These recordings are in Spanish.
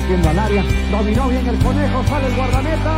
metiendo al área, dominó bien el conejo, sale el guardameta.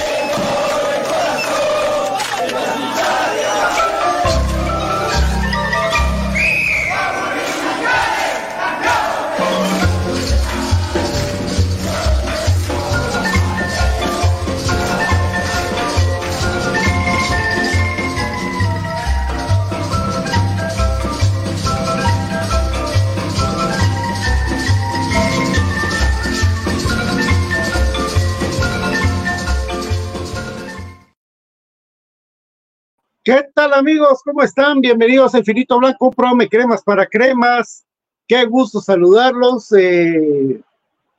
Amigos? ¿Cómo están? Bienvenidos a Infinito Blanco, Prome Cremas para Cremas. Qué gusto saludarlos. Eh,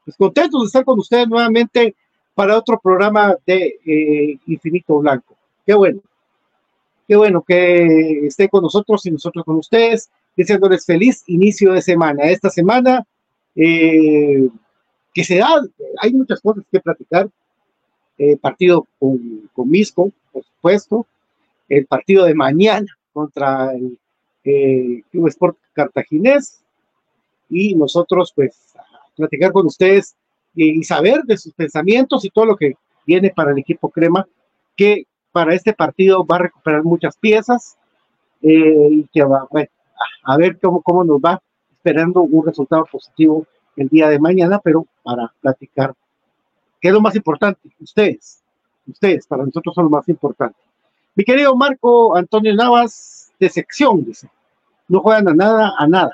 pues contentos de estar con ustedes nuevamente para otro programa de eh, Infinito Blanco. Qué bueno. Qué bueno que esté con nosotros y nosotros con ustedes, deseándoles feliz inicio de semana. Esta semana eh, que se da, hay muchas cosas que platicar. partido con, con Misco, por supuesto el partido de mañana contra el eh, Club Sport Cartaginés y nosotros pues platicar con ustedes y, saber de sus pensamientos y todo lo que viene para el equipo Crema, que para este partido va a recuperar muchas piezas eh, y que va a ver cómo, cómo nos va, esperando un resultado positivo el día de mañana, pero para platicar, ¿qué es lo más importante? Ustedes, ustedes, para nosotros son lo más importante. Mi querido Marco Antonio Navas, de sección, dice. No juegan a nada, a nada.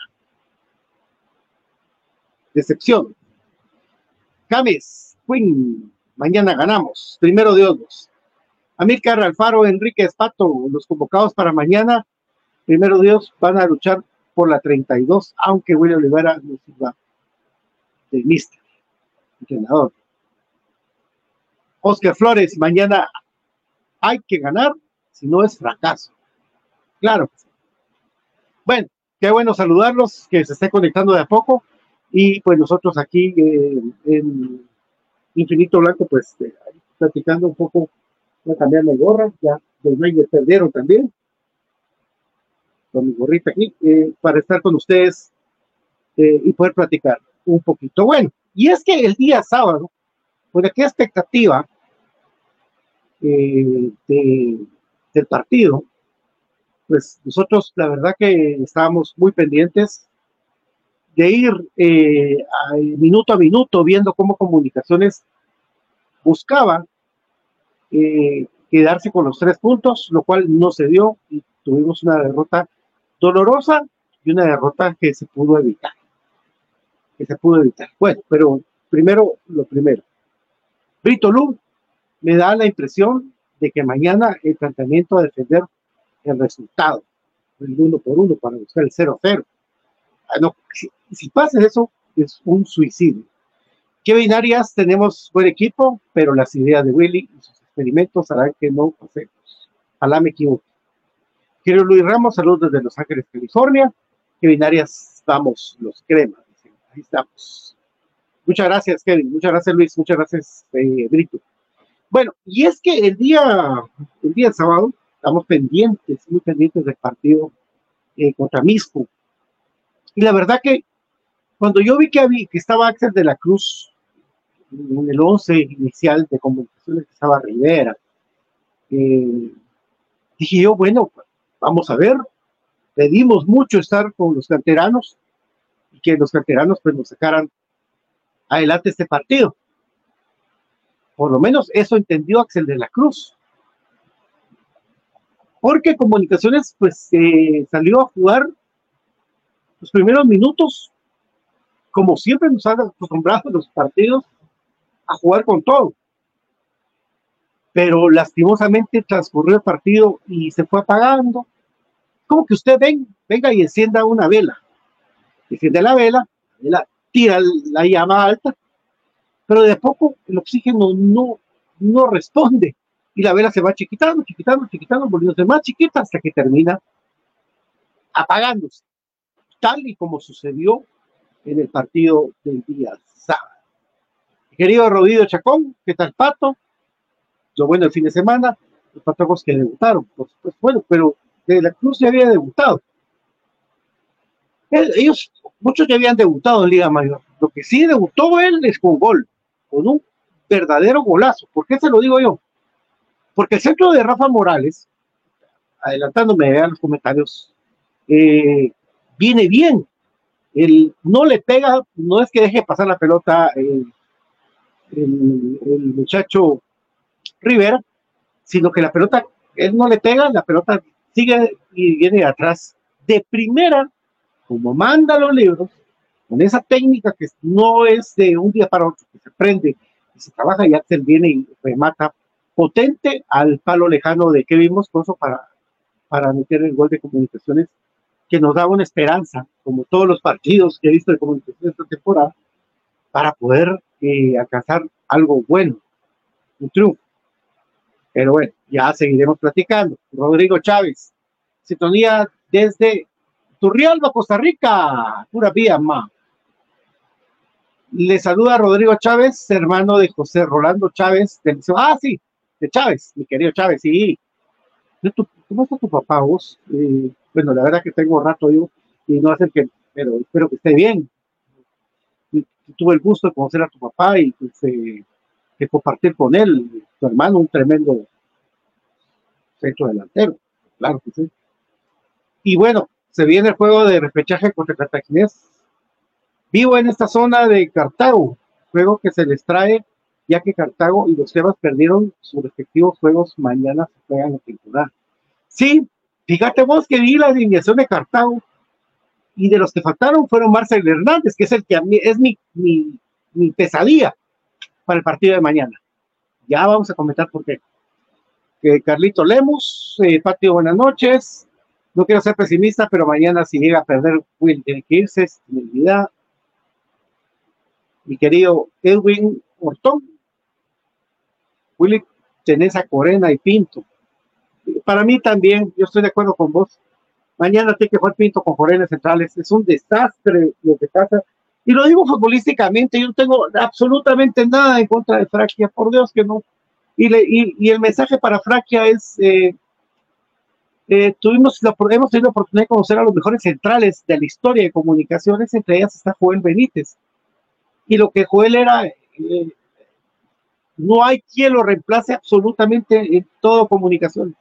Decepción. James, Queen, mañana ganamos. Primero de Dios. Amílcar Alfaro, Enrique Espato, los convocados para mañana. Primero Dios, van a luchar por la 32, aunque William Olivera no sirva de mister, entrenador. Oscar Flores, mañana hay que ganar si no es fracaso. Claro. Bueno, qué bueno saludarlos, que se esté conectando de a poco. Y pues nosotros aquí eh, en Infinito Blanco, pues eh, platicando un poco, voy a cambiar mi gorra, ya los Reyes perdieron también, con mi gorrita aquí, eh, para estar con ustedes y poder platicar un poquito. Bueno, y es que el día sábado, pues qué expectativa de del partido, pues nosotros la verdad que estábamos muy pendientes de ir eh, minuto a minuto viendo cómo comunicaciones buscaba eh, quedarse con los tres puntos, lo cual no se dio y tuvimos una derrota dolorosa y una derrota que se pudo evitar. Que se pudo evitar. Bueno, pero primero lo primero. Brito Lu me da la impresión de que mañana el planteamiento a defender el resultado, el uno por uno para buscar el 0-0. Ah, no, si, pasa eso, es un suicidio. Kevin Arias, tenemos buen equipo, pero las ideas de Willy y sus experimentos harán que no pasemos. Ojalá me equivoque. Querido Luis Ramos, saludos desde Los Ángeles, California. Kevin Arias, vamos, los cremas. Ahí estamos. Muchas gracias, Kevin. Muchas gracias, Luis. Muchas gracias, eh, Brito. Bueno, y es que el día, el día sábado estamos pendientes, muy pendientes del partido eh, contra Misco. Y la verdad que cuando yo vi que, había, que estaba Axel de la Cruz en el 11 inicial de comunicaciones estaba Rivera, eh, dije yo, bueno, vamos a ver, pedimos mucho estar con los canteranos y que los canteranos pues nos sacaran adelante este partido. Por lo menos eso entendió Axel de la Cruz. Porque Comunicaciones, pues, eh, salió a jugar los primeros minutos, como siempre nos han acostumbrado los partidos, a jugar con todo. Pero lastimosamente transcurrió el partido y se fue apagando. Como que usted ven, venga y encienda una vela. Enciende la vela, la tira la llama alta pero de poco el oxígeno no, no responde y la vela se va chiquitando, chiquitando, chiquitando, volviéndose más chiquita hasta que termina apagándose, tal y como sucedió en el partido del día sábado. Querido Rodrigo Chacón, ¿qué tal, Pato? Lo bueno el fin de semana, los patojos que debutaron, pues, pues bueno, pero De la Cruz ya había debutado. Ellos, muchos ya habían debutado en Liga Mayor. Lo que sí debutó él es con gol, con un verdadero golazo. ¿Por qué se lo digo yo? Porque el centro de Rafa Morales, adelantándome a los comentarios, eh, viene bien. El, no le pega, no es que deje pasar la pelota eh, el, muchacho Rivera, sino que la pelota, él no le pega, la pelota sigue y viene atrás. De primera, como manda los libros, con esa técnica que no es de un día para otro, que se prende y se trabaja y Axel viene y remata potente al palo lejano de Kevin Moscoso para, para meter el gol de comunicaciones que nos daba una esperanza, como todos los partidos que he visto de comunicaciones esta temporada, para poder eh, alcanzar algo bueno, un triunfo. Pero bueno, ya seguiremos platicando. Rodrigo Chávez, sintonía desde Turrialba, Costa Rica, pura vía, ma. Le saluda Rodrigo Chávez, hermano de José Rolando Chávez. ah, sí, de Chávez, mi querido Chávez, sí. ¿Cómo está tu papá vos? Eh, bueno, la verdad que tengo rato yo y no hace que, pero espero que esté bien. tuve el gusto de conocer a tu papá y pues, eh, de compartir con él, tu hermano, un tremendo centro delantero, claro que sí. Y bueno, se viene el juego de repechaje contra Cartaginés. Vivo en esta zona de Cartago, juego que se les trae, ya que Cartago y los Tebas perdieron sus respectivos juegos, mañana se juegan la temporada. Sí, fíjate vos que vi la alineación de Cartago y de los que faltaron fueron Marcel Hernández, que es el que a mí es mi, pesadilla para el partido de mañana. Ya vamos a comentar por qué. Que Carlito Lemus, eh, Patio, buenas noches. No quiero ser pesimista, pero mañana si llega a perder, Will tiene que irse, vida. Mi querido Edwin Ortón, Willy, tenés a Corena y Pinto para mí también, yo estoy de acuerdo con vos. Mañana tiene que jugar Pinto con Forenes Centrales. Es un desastre lo que pasa. Y lo digo futbolísticamente, yo no tengo absolutamente nada en contra de Fraquia, por Dios que no. Y, y, el mensaje para Fraquia es, eh, eh, tuvimos la, hemos tenido la oportunidad de conocer a los mejores centrales de la historia de comunicaciones, entre ellas está Joel Benítez. Y lo que Joel era, eh, no hay quien lo reemplace absolutamente en todo comunicaciones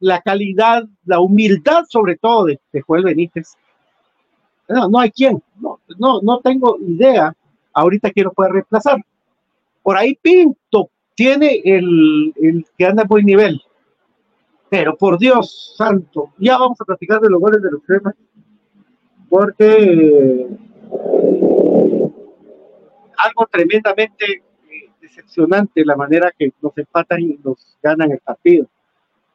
la, calidad, la humildad sobre todo de, Joel Benítez. No, no hay quien, no, no, no tengo idea ahorita quiero poder reemplazar. Por ahí Pinto tiene el, el que anda buen nivel, pero por Dios santo, ya vamos a platicar de los goles de los cremas, porque algo tremendamente eh, decepcionante la manera que nos empatan y nos ganan el partido.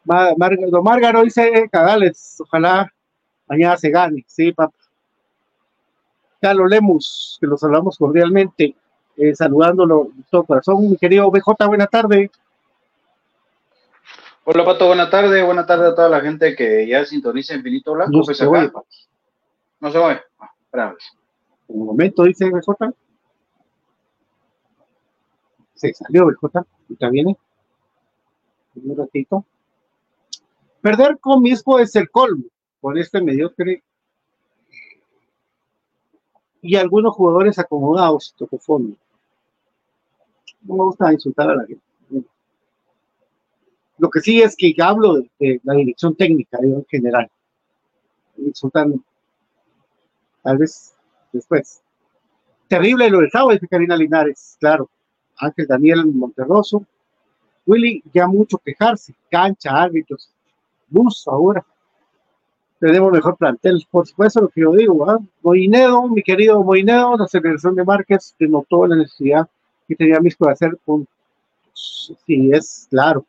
Don Márgaro dice Cagales, ojalá mañana se gane, sí, papá. Carlos Lemus, que los hablamos cordialmente, eh, saludándolo de todo corazón. Mi querido BJ, buena tarde. Hola Pato, buena tarde, buena tarde a toda la gente que ya sintoniza Infinito Blanco. No se oye, No se oye. Ah, Un momento, dice BJ. Se salió BJ, ya viene. Un ratito. Perder con es el colmo con este mediocre y algunos jugadores acomodados, tocó fondo. No me gusta insultar a la gente. Lo que sí es que hablo de, la dirección técnica en general. Insultando. Tal vez después. Terrible lo del sábado, dice Karina Linares, claro. Ángel Daniel Monterroso. Willy, ya mucho quejarse. Cancha, árbitros, bus ahora. Tenemos mejor plantel, por supuesto, lo que yo digo. ¿ah? Moinedo, mi querido Moinedo, la selección de Márquez que notó la necesidad que tenía Misco de hacer puntos. Sí, es claro.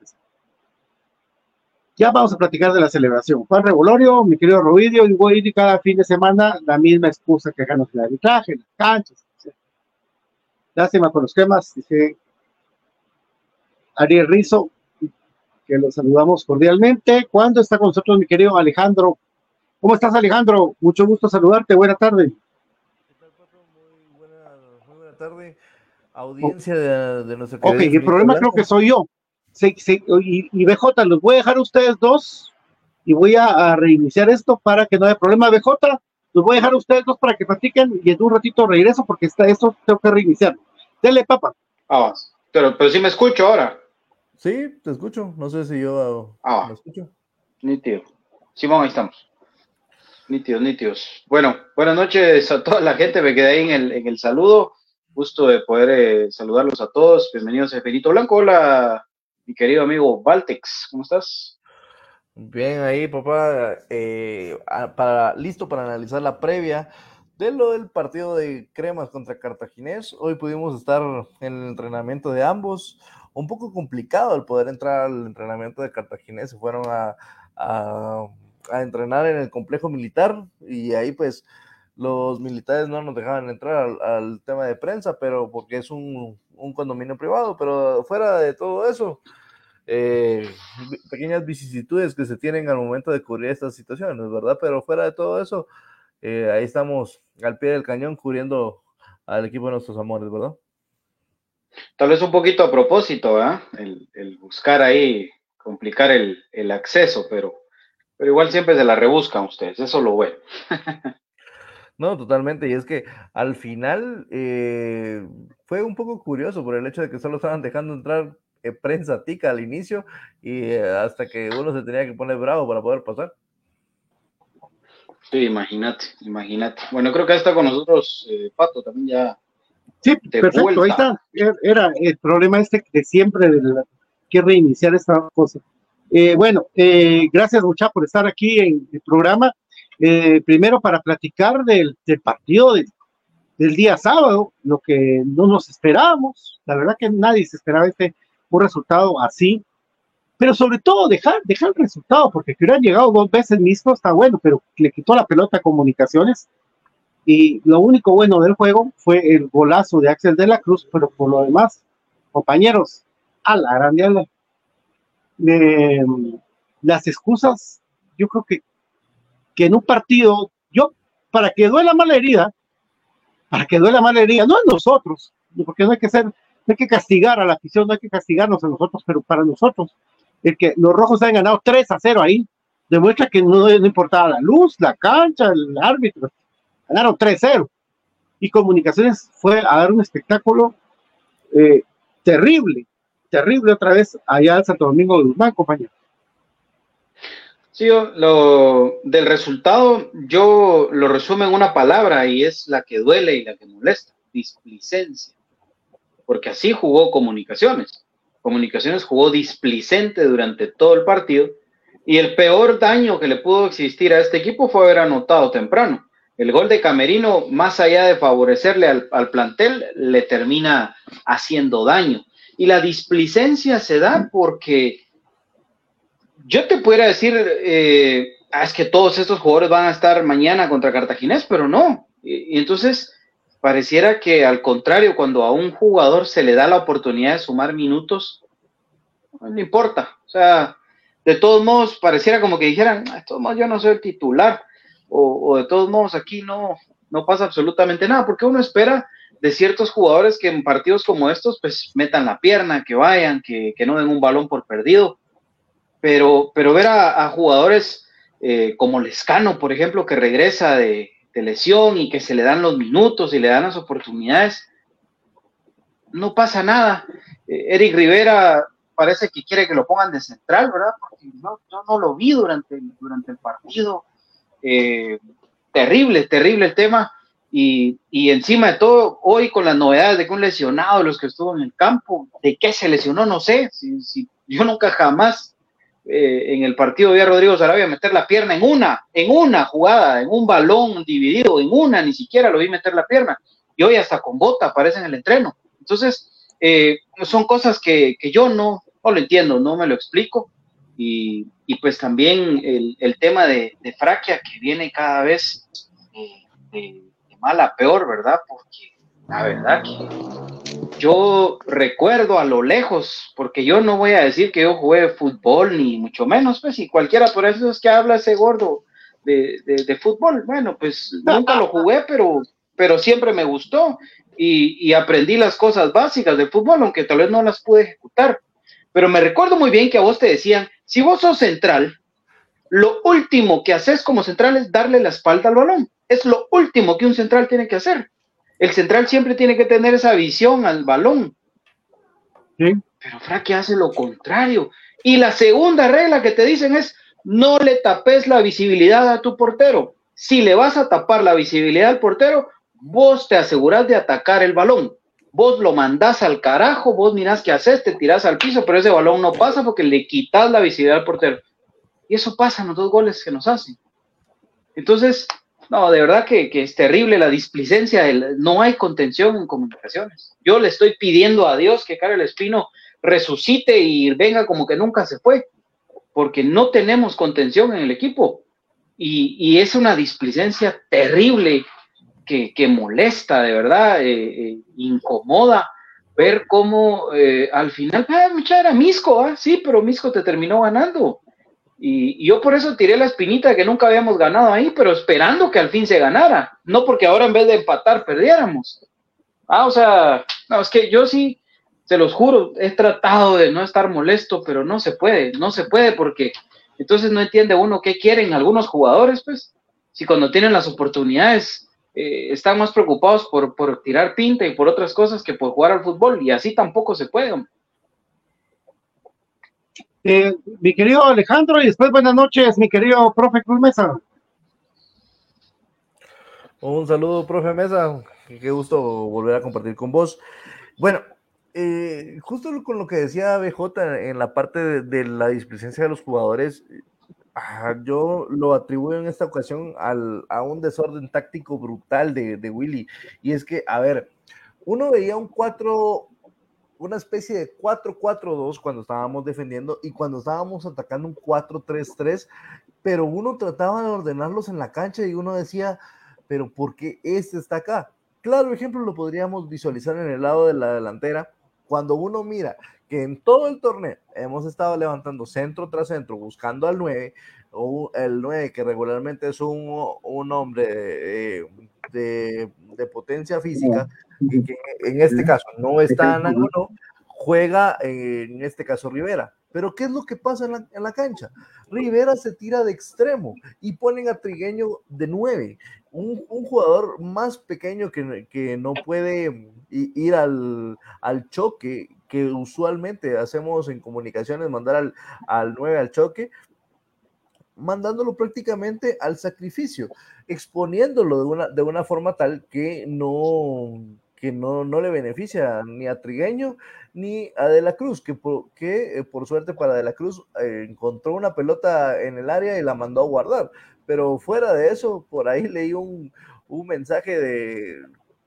Ya vamos a platicar de la celebración. Juan Revolorio, mi querido Rovidio, y voy cada fin de semana la misma excusa que ganos el arbitraje, las canchas. Lástima con los temas, dice Ariel Rizo, que los saludamos cordialmente. ¿Cuándo está con nosotros mi querido Alejandro? ¿Cómo estás Alejandro? Mucho gusto saludarte, buena tarde. Muy buena, muy buena tarde, audiencia de, de nuestro Ok, el problema creo que soy yo. Y, BJ, los voy a dejar a ustedes dos y voy a, reiniciar esto para que no haya problema. BJ, los voy a dejar a ustedes dos para que platiquen y en un ratito regreso porque está esto tengo que reiniciar. Dele, papá. Ah, pero, pero sí me escucho ahora. Sí, te escucho. No sé si yo ah, me escucho. Nítido. Simón, ahí estamos. Nítidos, nítidos. Bueno, buenas noches a toda la gente. Me quedé ahí en el, en el saludo. Gusto de poder eh, saludarlos a todos. Bienvenidos a Benito Blanco. Hola, querido amigo Valtex. ¿Cómo estás? Bien, ahí, papá. Eh, para, listo para analizar la previa de lo del partido de Cremas contra Cartaginés. Hoy pudimos estar en el entrenamiento de ambos. Un poco complicado el poder entrar al entrenamiento de Cartaginés. Se fueron a, a, a entrenar en el complejo militar y ahí pues los militares no nos dejaban entrar al, tema de prensa, pero porque es un, condominio privado, pero fuera de todo eso, eh, pequeñas vicisitudes que se tienen al momento de cubrir estas situaciones, ¿verdad? Pero fuera de todo eso, eh, ahí estamos al pie del cañón cubriendo al equipo de nuestros amores, ¿verdad? Tal vez un poquito a propósito, ¿eh? el, buscar ahí, complicar el, el acceso, pero, pero igual siempre se la rebuscan ustedes, eso lo bueno. No, totalmente. Y es que al final eh, fue un poco curioso por el hecho de que solo estaban dejando entrar prensa tica al inicio y eh, hasta que uno se tenía que poner bravo para poder pasar. Sí, imagínate, imagínate. Bueno, creo que está con nosotros Pato también ya. Sí, perfecto, ahí está. Er, era el problema este de siempre de que reiniciar esta cosa. bueno, gracias mucha por estar aquí en el programa. Eh, primero para platicar del, partido del día sábado, lo que no nos esperábamos, la verdad que nadie se esperaba este un resultado así, pero sobre todo dejar, dejar el resultado, porque que hubieran llegado dos veces mismo está bueno, pero le quitó la pelota a comunicaciones, y lo único bueno del juego fue el golazo de Axel de la Cruz, pero por lo demás, compañeros, a la grande, eh, las excusas, yo creo que que en un partido, yo, para que duela mala herida, para que duela mala herida, no en nosotros, porque no hay que ser, hay que castigar a la afición, no hay que castigarnos a nosotros, pero para nosotros, el que los rojos hayan ganado 3 a 0 ahí, demuestra que no, importaba la luz, la cancha, el árbitro, ganaron 3-0. Y Comunicaciones fue a dar un espectáculo eh, terrible, terrible otra vez allá en Santo Domingo de Guzmán, compañero. Sí, lo del resultado yo lo resumo en una palabra y es la que duele y la que molesta, displicencia. Porque así jugó Comunicaciones. Comunicaciones jugó displicente durante todo el partido y el peor daño que le pudo existir a este equipo fue haber anotado temprano. El gol de Camerino, más allá de favorecerle al, plantel, le termina haciendo daño. Y la displicencia se da porque yo te pudiera decir, eh, ah, es que todos estos jugadores van a estar mañana contra Cartaginés, pero no. Y, entonces, pareciera que al contrario, cuando a un jugador se le da la oportunidad de sumar minutos, no importa. O sea, de todos modos, pareciera como que dijeran, ah, de todos modos yo no soy el titular, o, de todos modos aquí no, no pasa absolutamente nada, porque uno espera de ciertos jugadores que en partidos como estos, pues metan la pierna, que vayan, que, que no den un balón por perdido pero, pero ver a, jugadores eh, como Lescano, por ejemplo, que regresa de, lesión y que se le dan los minutos y le dan las oportunidades, no pasa nada. Eh, Eric Rivera parece que quiere que lo pongan de central, ¿verdad? Porque no, yo no lo vi durante, durante el partido. Eh, terrible, terrible el tema. Y, encima de todo, hoy con las novedades de que un lesionado, los que estuvo en el campo, de qué se lesionó, no sé. Si, yo nunca jamás eh, en el partido de Rodrigo Sarabia meter la pierna en una, en una jugada, en un balón dividido, en una, ni siquiera lo vi meter la pierna. Y hoy hasta con bota aparece en el entreno. Entonces, eh, son cosas que, yo no, no lo entiendo, no me lo explico. Y, pues también el, tema de, de, Fraquia que viene cada vez eh, de, de mal a peor, ¿verdad? Porque la verdad que yo recuerdo a lo lejos, porque yo no voy a decir que yo jugué fútbol, ni mucho menos, pues, y cualquiera por eso es que habla ese gordo de, fútbol. Bueno, pues nunca lo jugué, pero, pero siempre me gustó y, aprendí las cosas básicas del fútbol, aunque tal vez no las pude ejecutar. pero me recuerdo muy bien que a vos te decían, si vos sos central, lo último que haces como central es darle la espalda al balón. Es lo último que un central tiene que hacer. El central siempre tiene que tener esa visión al balón. Pero Fraque hace lo contrario. Y la segunda regla que te dicen es, no le tapes la visibilidad a tu portero. Si le vas a tapar la visibilidad al portero, vos te aseguras de atacar el balón. Vos lo mandás al carajo, vos mirás qué haces, te tirás al piso, pero ese balón no pasa porque le quitas la visibilidad al portero. Y eso pasa en los dos goles que nos hacen. Entonces, no, de verdad que, es terrible la displicencia, no hay contención en comunicaciones. Yo le estoy pidiendo a Dios que Karel Espino resucite y venga como que nunca se fue, porque no tenemos contención en el equipo. Y, es una displicencia terrible que, molesta, de verdad, eh, eh, incomoda ver cómo eh, al final, ah, era Misco, ¿ah? sí, pero Misco te terminó ganando. Y, yo por eso tiré la espinita que nunca habíamos ganado ahí, pero esperando que al fin se ganara, no porque ahora en vez de empatar perdiéramos. Ah, o sea, no, es que yo sí, se los juro, he tratado de no estar molesto, pero no se puede, no se puede porque entonces no entiende uno qué quieren algunos jugadores, pues, si cuando tienen las oportunidades eh, están más preocupados por, por tirar pinta y por otras cosas que por jugar al fútbol, y así tampoco se puede. Eh, mi querido Alejandro, y después buenas noches, mi querido profe Cruz Mesa. Un saludo, profe Mesa. Qué gusto volver a compartir con vos. Bueno, eh, justo con lo que decía BJ en la parte de, la displicencia de los jugadores, ah, yo lo atribuyo en esta ocasión a un desorden táctico brutal de, de Willy. Y es que, a ver, uno veía un 4 una especie de 4-4-2 cuando estábamos defendiendo y cuando estábamos atacando un 4-3-3, pero uno trataba de ordenarlos en la cancha y uno decía, pero ¿por qué este está acá? Claro ejemplo lo podríamos visualizar en el lado de la delantera, cuando uno mira que en todo el torneo hemos estado levantando centro tras centro, buscando al 9, o el 9 que regularmente es un, un hombre de, de potencia física, y que en este caso no está Ángulo, juega en este caso Rivera. Pero ¿qué es lo que pasa en la, cancha? Rivera se tira de extremo y ponen a Trigueño de nueve, un, jugador más pequeño que, que no puede ir al, al, choque que usualmente hacemos en comunicaciones, mandar al, al 9 al choque, mandándolo prácticamente al sacrificio, exponiéndolo de una, de una forma tal que no, que no, no le beneficia ni a Trigueño ni a De la Cruz, que por, que, eh, por suerte para De la Cruz eh, encontró una pelota en el área y la mandó a guardar. Pero fuera de eso, por ahí leí un, un mensaje de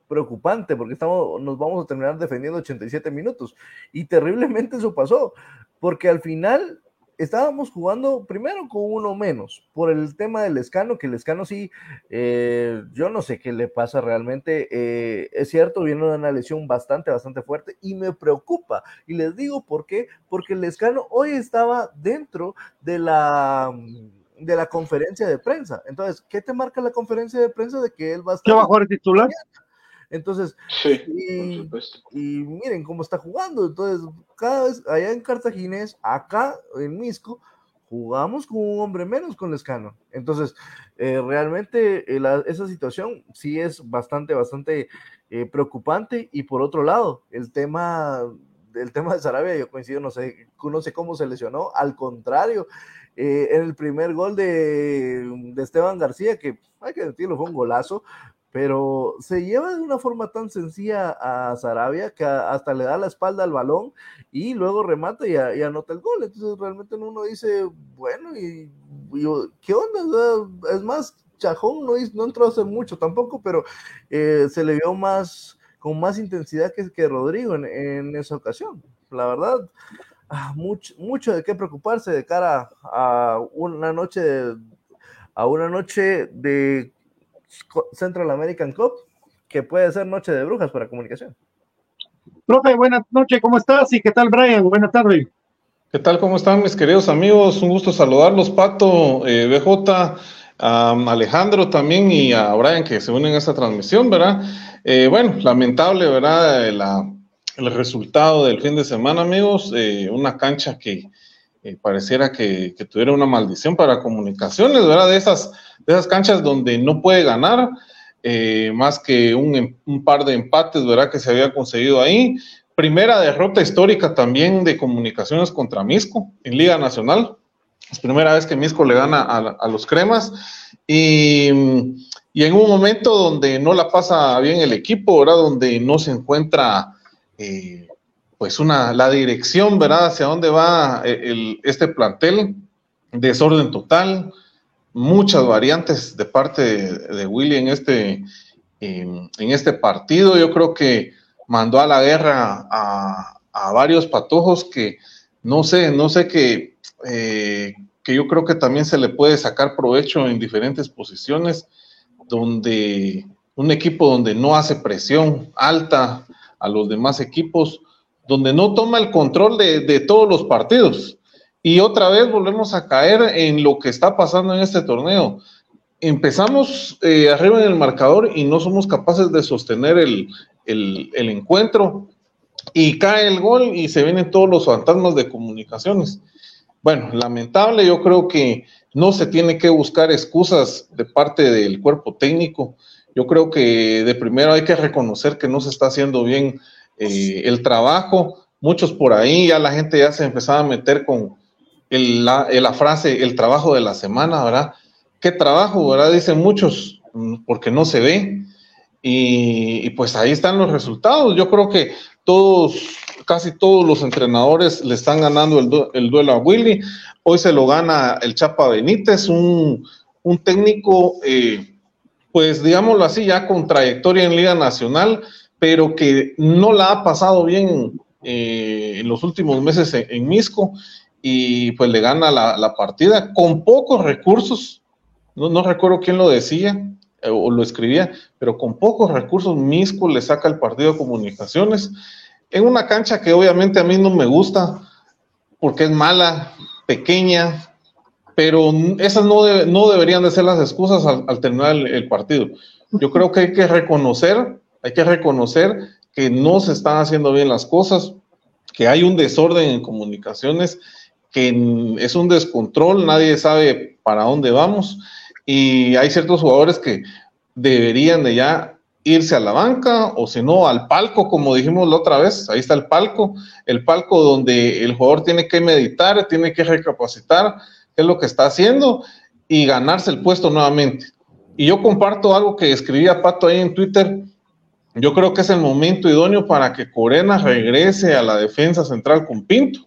preocupante porque estamos, nos vamos a terminar defendiendo 87 minutos. Y terriblemente eso pasó, porque al final estábamos jugando primero con uno menos por el tema del escano, que el escano sí, eh, yo no sé qué le pasa realmente. Eh, es cierto, viene una lesión bastante, bastante fuerte y me preocupa. Y les digo por qué, porque el escano hoy estaba dentro de la de la conferencia de prensa. Entonces, ¿qué te marca la conferencia de prensa de que él va a estar? ¿Qué va a jugar titular? Entonces, y, miren cómo está jugando. Entonces, cada vez allá en Cartaginés, acá en Misco, jugamos con un hombre menos con Lescano. Entonces, eh, realmente eh, esa situación sí es bastante, bastante eh, preocupante. Y por otro lado, el tema, el tema de Sarabia, yo coincido, no sé, no sé cómo se lesionó. Al contrario, en el primer gol de, de Esteban García, que hay que decirlo, fue un golazo, pero se lleva de una forma tan sencilla a Sarabia que hasta le da la espalda al balón y luego remata y, anota el gol. Entonces realmente uno dice, bueno, y, ¿qué onda? Es más, Chajón no, entró a hacer mucho tampoco, pero eh, se le vio más, con más intensidad que, que Rodrigo en, esa ocasión. La verdad, ah, mucho, mucho de qué preocuparse de cara a una noche a una noche de Central American Cup, que puede ser Noche de Brujas para comunicación. Profe, buenas noches, ¿cómo estás? Y qué tal, Brian? Buenas tardes. ¿Qué tal? ¿Cómo están mis queridos amigos? Un gusto saludarlos, Pato, eh, BJ, a Alejandro también y a Brian que se unen a esta transmisión, ¿verdad? Eh, bueno, lamentable, ¿verdad? La, el resultado del fin de semana, amigos. Eh, una cancha que eh, pareciera que, tuviera una maldición para comunicaciones, ¿verdad? De esas, de esas canchas donde no puede ganar, eh, más que un, un, par de empates, ¿verdad? Que se había conseguido ahí. Primera derrota histórica también de comunicaciones contra Misco en Liga Nacional. Es primera vez que Misco le gana a, los cremas. Y, y, en un momento donde no la pasa bien el equipo, ¿verdad? Donde no se encuentra eh, pues una, la dirección, ¿verdad? Hacia dónde va eh, este plantel, desorden total, muchas variantes de parte de, Willy en este, en este partido. Yo creo que mandó a la guerra a, varios patojos que no sé, no sé que, eh, que yo creo que también se le puede sacar provecho en diferentes posiciones, donde un equipo donde no hace presión alta, a los demás equipos, donde no toma el control de, todos los partidos. Y otra vez volvemos a caer en lo que está pasando en este torneo. Empezamos eh, arriba en el marcador y no somos capaces de sostener el, el, encuentro y cae el gol y se vienen todos los fantasmas de comunicaciones. Bueno, lamentable, yo creo que no se tiene que buscar excusas de parte del cuerpo técnico. Yo creo que de primero hay que reconocer que no se está haciendo bien eh, el trabajo. Muchos por ahí, ya la gente ya se empezaba a meter con la, la, frase, el trabajo de la semana, ¿verdad? ¿Qué trabajo, verdad? Dicen muchos, mm, porque no se ve. Y, pues ahí están los resultados. Yo creo que todos, casi todos los entrenadores le están ganando el, duelo a Willy. Hoy se lo gana el Chapa Benítez, un, un técnico eh, pues digámoslo así, ya con trayectoria en Liga Nacional, pero que no la ha pasado bien eh, en los últimos meses en, Misco y pues le gana la, partida con pocos recursos. No, recuerdo quién lo decía eh, o lo escribía, pero con pocos recursos Misco le saca el partido de comunicaciones en una cancha que obviamente a mí no me gusta porque es mala, pequeña, pero esas no, no deberían de ser las excusas al, terminar el, partido. Yo creo que hay que reconocer, hay que reconocer que no se están haciendo bien las cosas, que hay un desorden en comunicaciones, que es un descontrol, nadie sabe para dónde vamos y hay ciertos jugadores que deberían de ya irse a la banca o si no al palco, como dijimos la otra vez, ahí está el palco, el palco donde el jugador tiene que meditar, tiene que recapacitar, qué es lo que está haciendo y ganarse el puesto nuevamente. Y yo comparto algo que escribía Pato ahí en Twitter. Yo creo que es el momento idóneo para que Corena regrese a la defensa central con Pinto.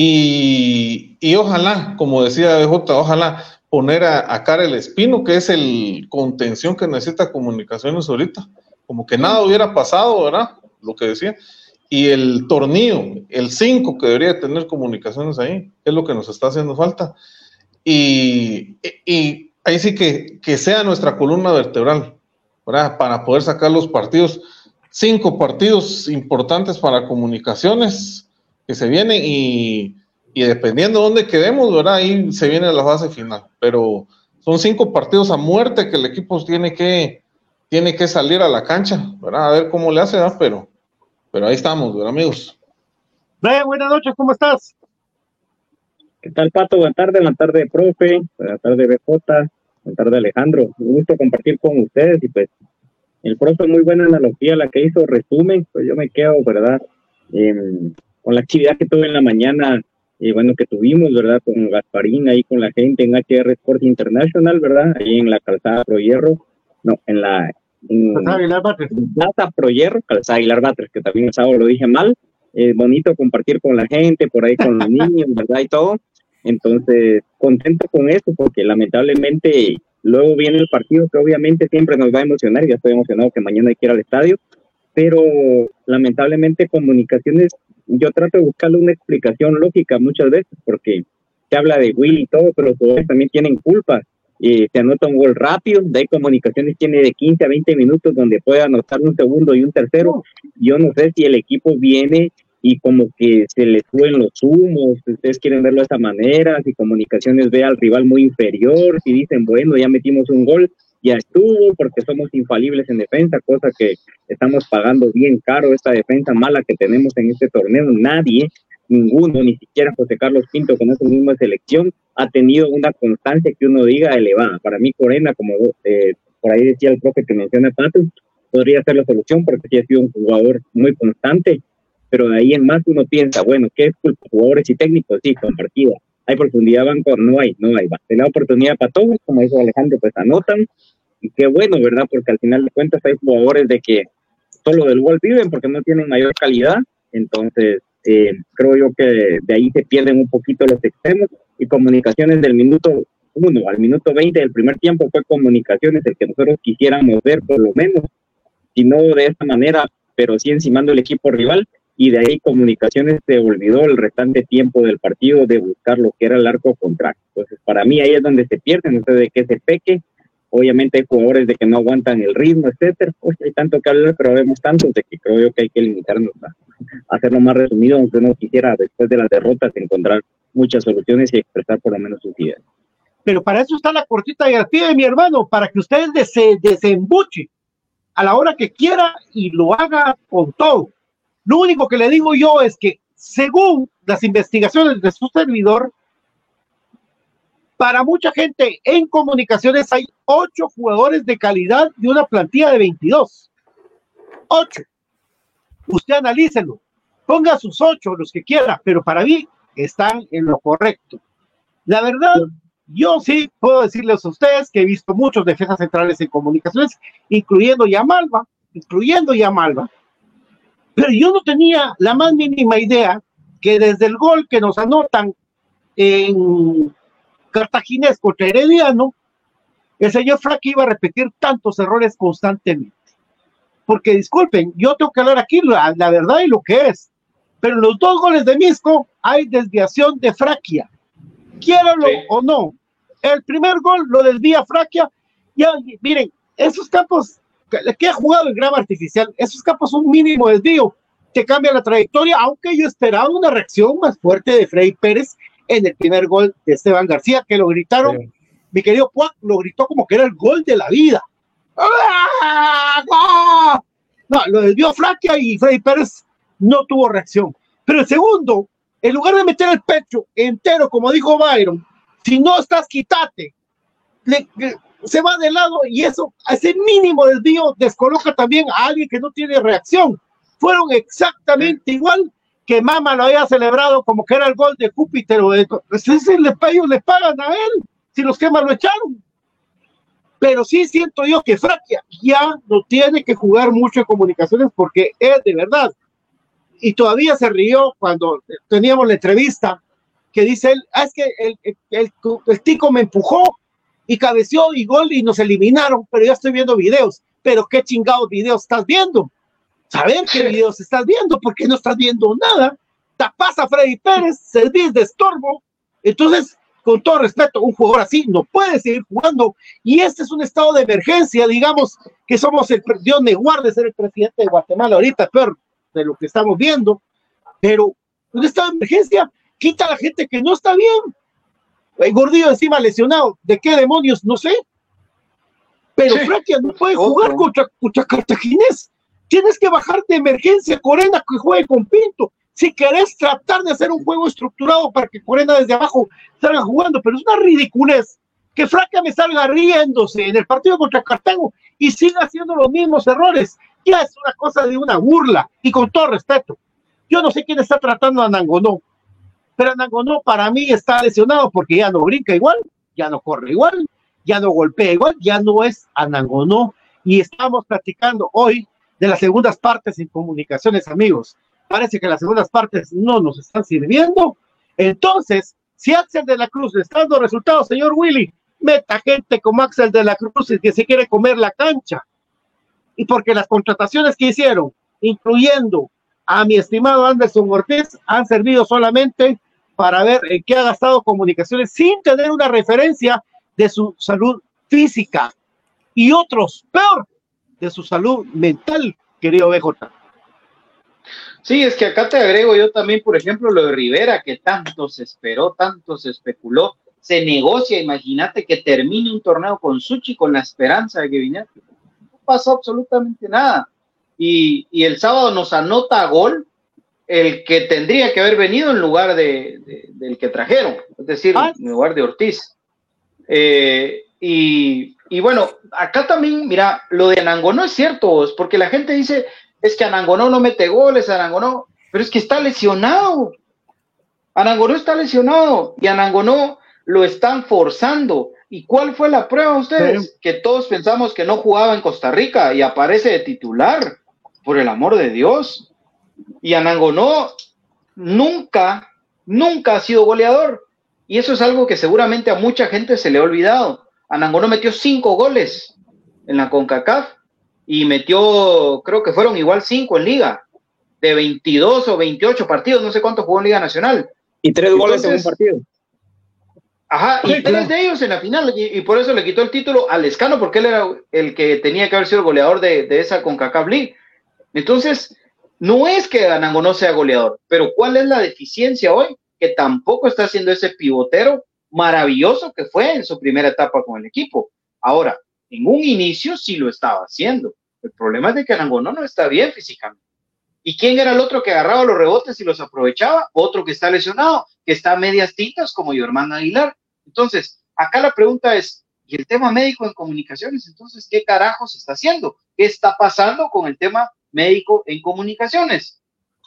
Y, y ojalá, como decía BJ, ojalá poner a, a Karel Espino, que es el contención que necesita comunicaciones ahorita. Como que nada hubiera pasado, ¿verdad? Lo que decía y el tornillo, el 5 que debería tener comunicaciones ahí, es lo que nos está haciendo falta. Y, y ahí sí que, que, sea nuestra columna vertebral, ¿verdad? Para poder sacar los partidos, cinco partidos importantes para comunicaciones que se vienen y, y dependiendo de dónde quedemos, ¿verdad? Ahí se viene la fase final. Pero son cinco partidos a muerte que el equipo tiene que, tiene que salir a la cancha, ¿verdad? A ver cómo le hace, ¿verdad? Pero pero ahí estamos, amigos. buenas noches, ¿cómo estás? ¿Qué tal, Pato? Buenas tardes, buenas tardes, profe, buenas tardes, BJ, buenas tardes, Alejandro. Un gusto compartir con ustedes y pues el profe, muy buena analogía la que hizo, resumen, pues yo me quedo, ¿verdad? Em, con la actividad que tuve en la mañana, y bueno, que tuvimos, ¿verdad? Con Gasparín, ahí con la gente en HR Sport International, ¿verdad? Ahí en la calzada Pro Hierro, no, en la Aguilar Batres. Plaza Proyer, Calzada Aguilar Batres, que también el sábado lo dije mal. Es bonito compartir con la gente, por ahí con los niños, ¿verdad? Y todo. Entonces, contento con eso, porque lamentablemente luego viene el partido que obviamente siempre nos va a emocionar. Ya estoy emocionado que mañana hay que ir al estadio. Pero lamentablemente, comunicaciones, yo trato de buscarle una explicación lógica muchas veces, porque se habla de Will y todo, pero los también tienen culpa se anota un gol rápido, de comunicaciones tiene de 15 a 20 minutos donde puede anotar un segundo y un tercero. Yo no sé si el equipo viene y como que se le suben los humos, si ustedes quieren verlo de esta manera, si comunicaciones ve al rival muy inferior, si dicen, bueno, ya metimos un gol, ya estuvo porque somos infalibles en defensa, cosa que estamos pagando bien caro esta defensa mala que tenemos en este torneo. Nadie, ninguno, ni siquiera José Carlos Pinto con esa misma selección, ha tenido una constancia que uno diga elevada. Para mí, Corena, como eh, por ahí decía el profe que menciona Pato, podría ser la solución porque sí ha sido un jugador muy constante, pero de ahí en más uno piensa, bueno, ¿qué es culpa? Jugadores y técnicos, sí, compartida. Hay profundidad banco, no hay, no hay. La oportunidad para todos, como dijo Alejandro, pues anotan. Y qué bueno, ¿verdad? Porque al final de cuentas hay jugadores de que solo del gol viven porque no tienen mayor calidad. Entonces, eh, creo yo que de ahí se pierden un poquito los extremos y comunicaciones del minuto uno al minuto 20 del primer tiempo fue comunicaciones el que nosotros quisiéramos ver por lo menos, si no de esta manera, pero sí encimando el equipo rival y de ahí comunicaciones se olvidó el restante tiempo del partido de buscar lo que era el arco contrario. Entonces, para mí ahí es donde se pierden, no sé de qué se peque. Obviamente hay jugadores de que no aguantan el ritmo, etcétera. Pues hay tanto que hablar, pero vemos tantos de que creo yo que hay que limitarnos a hacerlo más resumido, aunque uno quisiera después de las derrotas encontrar muchas soluciones y expresar por lo menos sus ideas. Pero para eso está la cortita y al pie de mi hermano, para que ustedes se desembuche a la hora que quiera y lo haga con todo. Lo único que le digo yo es que según las investigaciones de su servidor, para mucha gente en comunicaciones hay ocho jugadores de calidad de una plantilla de 22. Ocho. Usted analícelo. Ponga sus ocho, los que quiera, pero para mí están en lo correcto. La verdad, yo sí puedo decirles a ustedes que he visto muchos defensas centrales en comunicaciones, incluyendo Yamalva, incluyendo Yamalva, pero yo no tenía la más mínima idea que desde el gol que nos anotan en Cartaginés contra Herediano, el señor Frank iba a repetir tantos errores constantemente. Porque disculpen, yo tengo que hablar aquí la, la verdad y lo que es. Pero en los dos goles de Misco hay desviación de Fraquia. Quiéralo o no. El primer gol lo desvía Fraquia. Ya, miren, esos campos que ha jugado el grama artificial, esos campos un mínimo desvío que cambia la trayectoria, aunque yo esperaba una reacción más fuerte de Freddy Pérez en el primer gol de Esteban García, que lo gritaron, mi querido Puac lo gritó como que era el gol de la vida. ¡Ah! No, lo desvió Fraquia y Freddy Pérez no tuvo reacción. Pero el segundo, en lugar de meter el pecho entero, como dijo Byron, si no estás, quítate. Se va de lado y eso, ese mínimo desvío, descoloca también a alguien que no tiene reacción. Fueron exactamente igual que Mama lo había celebrado como que era el gol de Júpiter o de. Pues ese le, ellos le pagan a él, si los quemas lo echaron. Pero sí siento yo que Fraquia ya no tiene que jugar mucho en comunicaciones porque es de verdad y todavía se rió cuando teníamos la entrevista que dice él, ah, es que el, el, tico me empujó y cabeció y gol y nos eliminaron, pero ya estoy viendo videos. Pero qué chingados videos estás viendo. Saber qué videos estás viendo, porque no estás viendo nada. Tapas a Freddy Pérez, servís de estorbo. Entonces, con todo respeto, un jugador así no puede seguir jugando. Y este es un estado de emergencia, digamos que somos el, Dios me guarde ser el presidente de Guatemala ahorita, pero de lo que estamos viendo, pero en esta emergencia quita a la gente que no está bien. El gordillo encima lesionado, ¿de qué demonios? No sé. Pero sí. no puede jugar contra, contra Cartaginés. Tienes que bajar de emergencia Corena que juegue con Pinto. Si querés tratar de hacer un juego estructurado para que Corena desde abajo salga jugando, pero es una ridiculez que Francia me salga riéndose en el partido contra Cartago y siga haciendo los mismos errores ya es una cosa de una burla y con todo respeto. Yo no sé quién está tratando a Nangonó, pero Nangonó para mí está lesionado porque ya no brinca igual, ya no corre igual, ya no golpea igual, ya no es Anangonó. Y estamos platicando hoy de las segundas partes en comunicaciones, amigos. Parece que las segundas partes no nos están sirviendo. Entonces, si Axel de la Cruz le está dando resultados, señor Willy, meta gente como Axel de la Cruz que se quiere comer la cancha y porque las contrataciones que hicieron, incluyendo a mi estimado Anderson Ortiz, han servido solamente para ver en qué ha gastado comunicaciones sin tener una referencia de su salud física y otros, peor, de su salud mental, querido BJ. Sí, es que acá te agrego yo también, por ejemplo, lo de Rivera, que tanto se esperó, tanto se especuló, se negocia, imagínate que termine un torneo con Suchi con la esperanza de que viniera. No pasó absolutamente nada. Y, y el sábado nos anota gol el que tendría que haber venido en lugar de, del que trajeron, es decir, ah. en lugar de Ortiz. Eh, y, y, bueno, acá también, mira, lo de Anango no es cierto, porque la gente dice, es que Anangonó no mete goles, Anangonó, pero es que está lesionado. Anangonó está lesionado y Anangonó lo están forzando. ¿Y cuál fue la prueba ustedes? Que todos pensamos que no jugaba en Costa Rica y aparece de titular, por el amor de Dios. Y Anangonó nunca, nunca ha sido goleador. Y eso es algo que seguramente a mucha gente se le ha olvidado. Anangonó metió cinco goles en la CONCACAF y metió, creo que fueron igual cinco en liga, de 22 o 28 partidos, no sé cuántos jugó en Liga Nacional. Y tres goles en un partido. Ajá, y tres de ellos en la final, y, por eso le quitó el título al Escano, porque él era el que tenía que haber sido el goleador de, de esa CONCACAF League. Entonces, no es que Anango no sea goleador, pero ¿cuál es la deficiencia hoy? Que tampoco está haciendo ese pivotero maravilloso que fue en su primera etapa con el equipo. Ahora, en un inicio sí lo estaba haciendo. El problema es de que Anangonó no está bien físicamente. ¿Y quién era el otro que agarraba los rebotes y los aprovechaba? Otro que está lesionado, que está a medias tintas, como Germán Aguilar. Entonces, acá la pregunta es, ¿y el tema médico en comunicaciones? Entonces, ¿qué carajos está haciendo? ¿Qué está pasando con el tema médico en comunicaciones.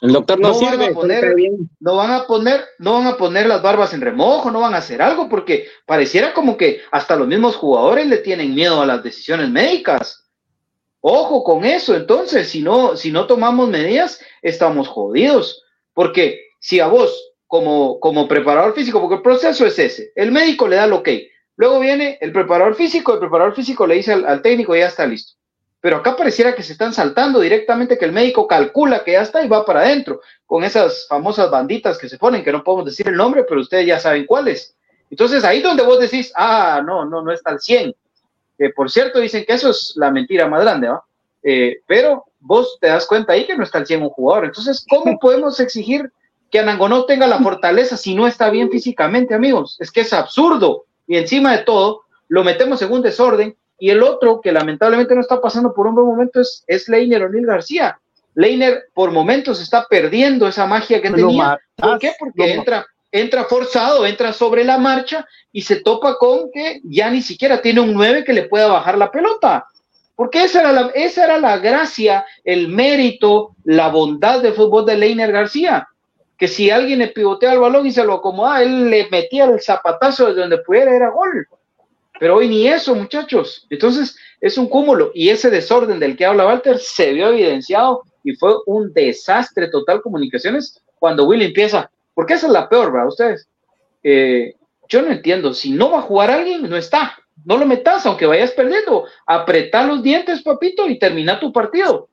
El doctor no, sirve, van a poner, no van a poner, no van a poner las barbas en remojo, no van a hacer algo, porque pareciera como que hasta los mismos jugadores le tienen miedo a las decisiones médicas. Ojo con eso, entonces, si no, si no tomamos medidas, estamos jodidos. Porque si a vos, como, como preparador físico, porque el proceso es ese, el médico le da el ok, luego viene el preparador físico, el preparador físico le dice al, al técnico, ya está listo pero acá pareciera que se están saltando directamente que el médico calcula que ya está y va para adentro, con esas famosas banditas que se ponen, que no podemos decir el nombre, pero ustedes ya saben cuáles. Entonces ahí donde vos decís, ah, no, no, no está al 100. Que por cierto dicen que eso es la mentira más grande, ¿no? Eh, pero vos te das cuenta ahí que no está al 100 un jugador. Entonces, ¿cómo podemos exigir que Anangonó tenga la fortaleza si no está bien físicamente, amigos? Es que es absurdo. Y encima de todo, lo metemos en un desorden y el otro que lamentablemente no está pasando por un buen momento es, es Leiner O'Neill García. Leiner por momentos está perdiendo esa magia que tenía. ¿Por qué? Porque entra, entra forzado, entra sobre la marcha y se topa con que ya ni siquiera tiene un 9 que le pueda bajar la pelota. Porque esa era la, esa era la gracia, el mérito, la bondad de fútbol de Leiner García. Que si alguien le pivotea el balón y se lo acomoda, él le metía el zapatazo desde donde pudiera, era gol. Pero hoy ni eso, muchachos. Entonces, es un cúmulo. Y ese desorden del que habla Walter se vio evidenciado y fue un desastre total comunicaciones cuando Willy empieza. Porque esa es la peor, ¿verdad? Ustedes. Eh, yo no entiendo. Si no va a jugar alguien, no está. No lo metas, aunque vayas perdiendo. Apretá los dientes, papito, y termina tu partido.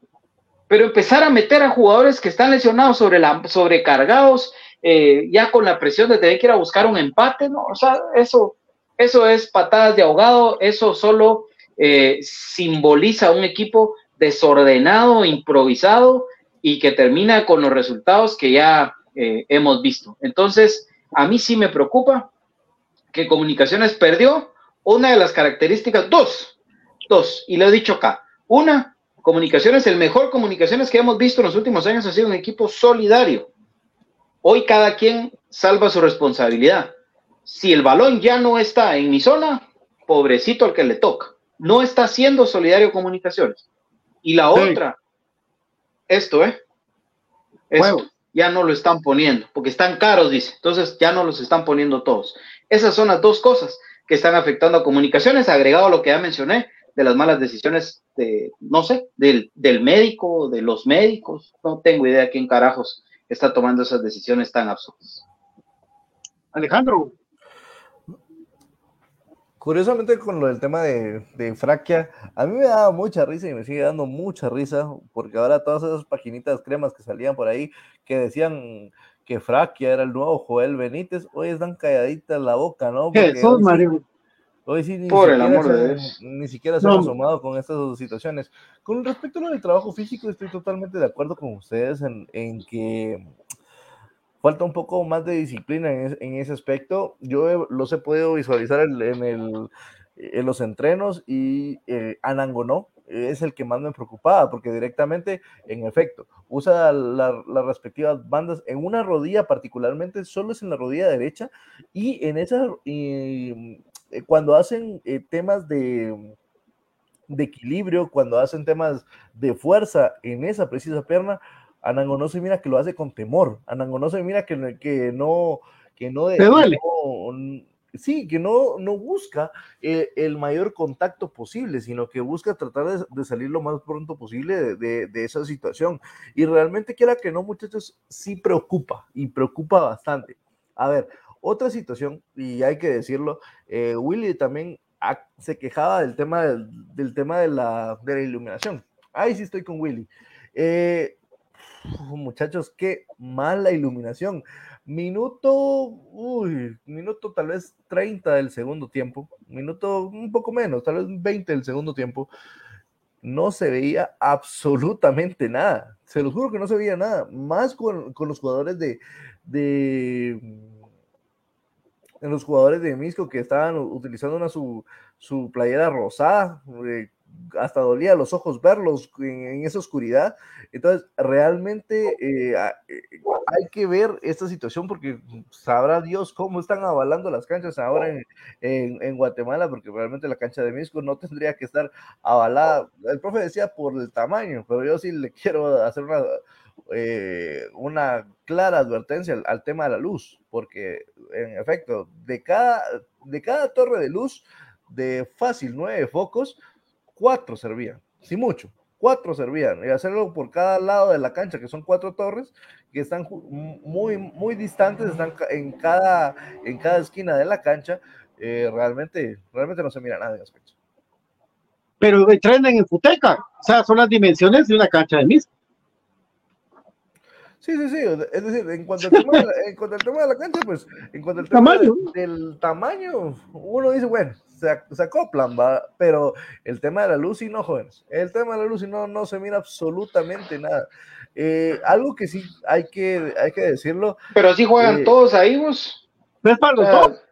Pero empezar a meter a jugadores que están lesionados, sobre la, sobrecargados, eh, ya con la presión de tener que ir a buscar un empate, ¿no? O sea, eso, eso es patadas de ahogado, eso solo eh, simboliza un equipo desordenado, improvisado y que termina con los resultados que ya eh, hemos visto. Entonces, a mí sí me preocupa que Comunicaciones perdió una de las características, dos, dos, y lo he dicho acá. Una, Comunicaciones, el mejor Comunicaciones que hemos visto en los últimos años ha sido un equipo solidario. Hoy cada quien salva su responsabilidad si el balón ya no está en mi zona, pobrecito al que le toca. No está haciendo solidario comunicaciones. Y la otra, esto, ¿eh? Esto, ya no lo están poniendo, porque están caros, dice. Entonces ya no los están poniendo todos. Esas son las dos cosas que están afectando a comunicaciones, agregado a lo que ya mencioné, de las malas decisiones de, no sé, del, del médico, de los médicos. No tengo idea quién carajos está tomando esas decisiones tan absurdas. Alejandro, Curiosamente con lo del tema de, de Fraquia, a mí me daba mucha risa y me sigue dando mucha risa, porque ahora todas esas paginitas cremas que salían por ahí, que decían que Fraquia era el nuevo Joel Benítez, hoy están calladitas la boca, ¿no? Porque hoy, Mario? hoy sí, ni, por siquiera, el amor se, de ni siquiera se han asomado con estas situaciones. Con respecto a lo del trabajo físico, estoy totalmente de acuerdo con ustedes en, en que falta un poco más de disciplina en, ese aspecto. Yo los he podido visualizar en, los entrenos y eh, Anangonó es el que más me preocupaba, porque directamente, en efecto, usa las respectivas bandas en una rodilla particularmente, solo es en la rodilla derecha, y en esa, eh, cuando hacen eh, temas de equilibrio, cuando hacen temas de fuerza en esa precisa pierna, Anango no se mira que lo hace con temor. Anango no se mira que, que no, que no, sí, que no, no busca eh, el mayor contacto posible, sino que busca tratar de, salir lo más pronto posible de, esa situación. Y realmente quiera que no, muchachos, sí preocupa y preocupa bastante. A ver, otra situación, y hay que decirlo, eh, Willy también se quejaba del tema, del, tema de la, de la iluminación. Ahí sí estoy con Willy. Eh, muchachos, qué mala iluminación. Minuto, uy, minuto tal vez 30 del segundo tiempo, minuto un poco menos, tal vez 20 del segundo tiempo, no se veía absolutamente nada. Se los juro que no se veía nada, más con, los jugadores de, de en los jugadores de Misco que estaban utilizando una su, su playera rosada, eh, hasta dolía los ojos verlos en, esa oscuridad. Entonces, realmente eh, eh, hay que ver esta situación porque sabrá Dios cómo están avalando las canchas ahora en, Guatemala, porque realmente la cancha de Misco no tendría que estar avalada. El profe decía por el tamaño, pero yo sí le quiero hacer una, eh, una clara advertencia al, tema de la luz, porque en efecto, de cada, de cada torre de luz, de fácil nueve focos, cuatro servían, si mucho, cuatro servían, y hacerlo por cada lado de la cancha, que son cuatro torres, que están muy, muy distantes, están en cada, en cada esquina de la cancha, eh, realmente, realmente no se mira nada en aspecto. Pero entrenan en Futeca, o sea, son las dimensiones de una cancha de mis. Sí, sí, sí. Es decir, en cuanto al tema de la, en cuanto al tema de la cancha, pues, en cuanto al tema del tamaño, uno dice, bueno, se, acoplan, ¿va? pero el tema de la luz y no, jóvenes, el tema de la luz y no, no se mira absolutamente nada. Eh, algo que sí hay que, hay que decirlo. Pero así juegan eh, todos ahí, vos. ¿Ves para los dos?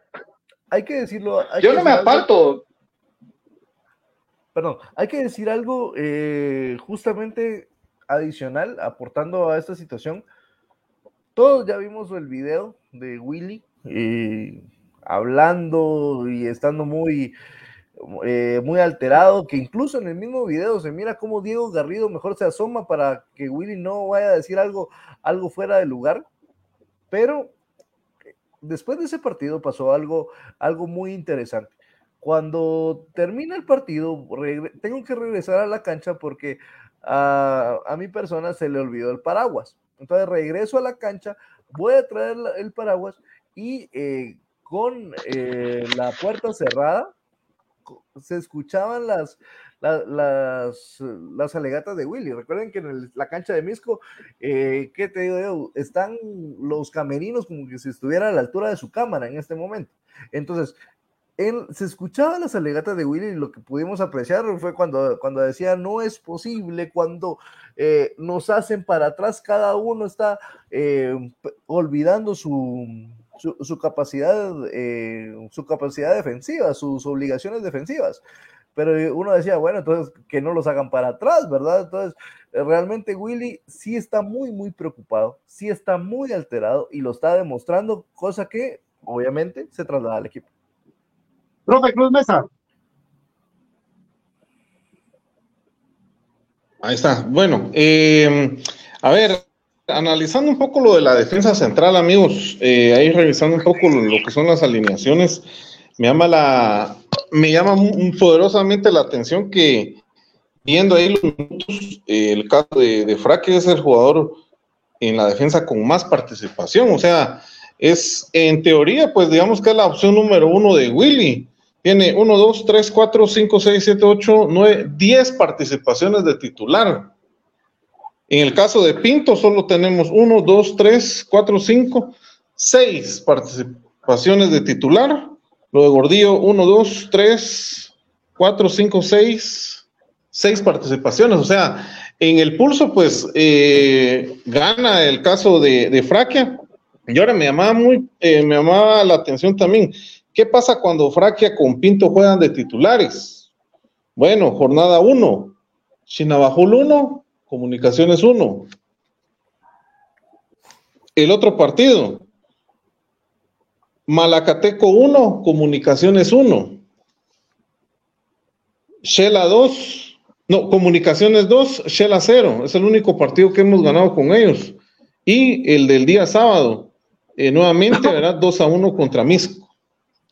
Hay que decirlo. Yo no me aparto. Perdón, hay que decir algo eh, justamente adicional, aportando a esta situación. Todos ya vimos el video de Willy hablando y estando muy, eh, muy alterado, que incluso en el mismo video se mira cómo Diego Garrido mejor se asoma para que Willy no vaya a decir algo, algo fuera de lugar. Pero después de ese partido pasó algo, algo muy interesante. Cuando termina el partido, tengo que regresar a la cancha porque a, a, mi persona se le olvidó el paraguas. Entonces regreso a la cancha, voy a traer el paraguas y eh, con eh, la puerta cerrada, se escuchaban las, las, las, alegatas de Willy. Recuerden que en la cancha de Misco, eh, ¿qué te digo yo? Están los camerinos como que si estuviera a la altura de su cámara en este momento. Entonces, se escuchaban las alegatas de Willy y lo que pudimos apreciar fue cuando, cuando decía no es posible, cuando eh, nos hacen para atrás, cada uno está olvidando su, su, capacidad, eh, su capacidad defensiva, sus obligaciones defensivas. Pero uno decía, bueno, entonces que no los hagan para atrás, ¿verdad? Entonces, eh, realmente Willy sí está muy, muy preocupado, sí está muy alterado y lo está demostrando, cosa que obviamente se traslada al equipo. Profe Cruz Mesa. Ahí está. Bueno, eh, a ver, analizando un poco lo de la defensa central, amigos, eh, ahí revisando un poco lo, que son las alineaciones, me llama la, me llama poderosamente la atención que viendo ahí los minutos, eh, el caso de, de Fraque es el jugador en la defensa con más participación, o sea, es en teoría, pues digamos que es la opción número uno de Willy. Tiene 1, 2, 3, 4, 5, 6, 7, 8, 9, 10 participaciones de titular. En el caso de Pinto, solo tenemos uno, dos, tres, cuatro, cinco, seis participaciones de titular. Lo de Gordillo, uno, dos, tres, cuatro, cinco, seis, seis participaciones. O sea, en el pulso, pues eh, gana el caso de, de Fraquia, Y ahora me llamaba, muy, eh, me llamaba la atención también, ¿qué pasa cuando Fraquia con Pinto juegan de titulares? Bueno, jornada 1, Chinabajul 1, Comunicaciones 1. El otro partido, Malacateco 1, Comunicaciones 1. Shela 2, no, Comunicaciones 2, Shela 0. Es el único partido que hemos ganado con ellos. Y el del día sábado, eh, nuevamente, ¿verdad? 2 a 1 contra Misco.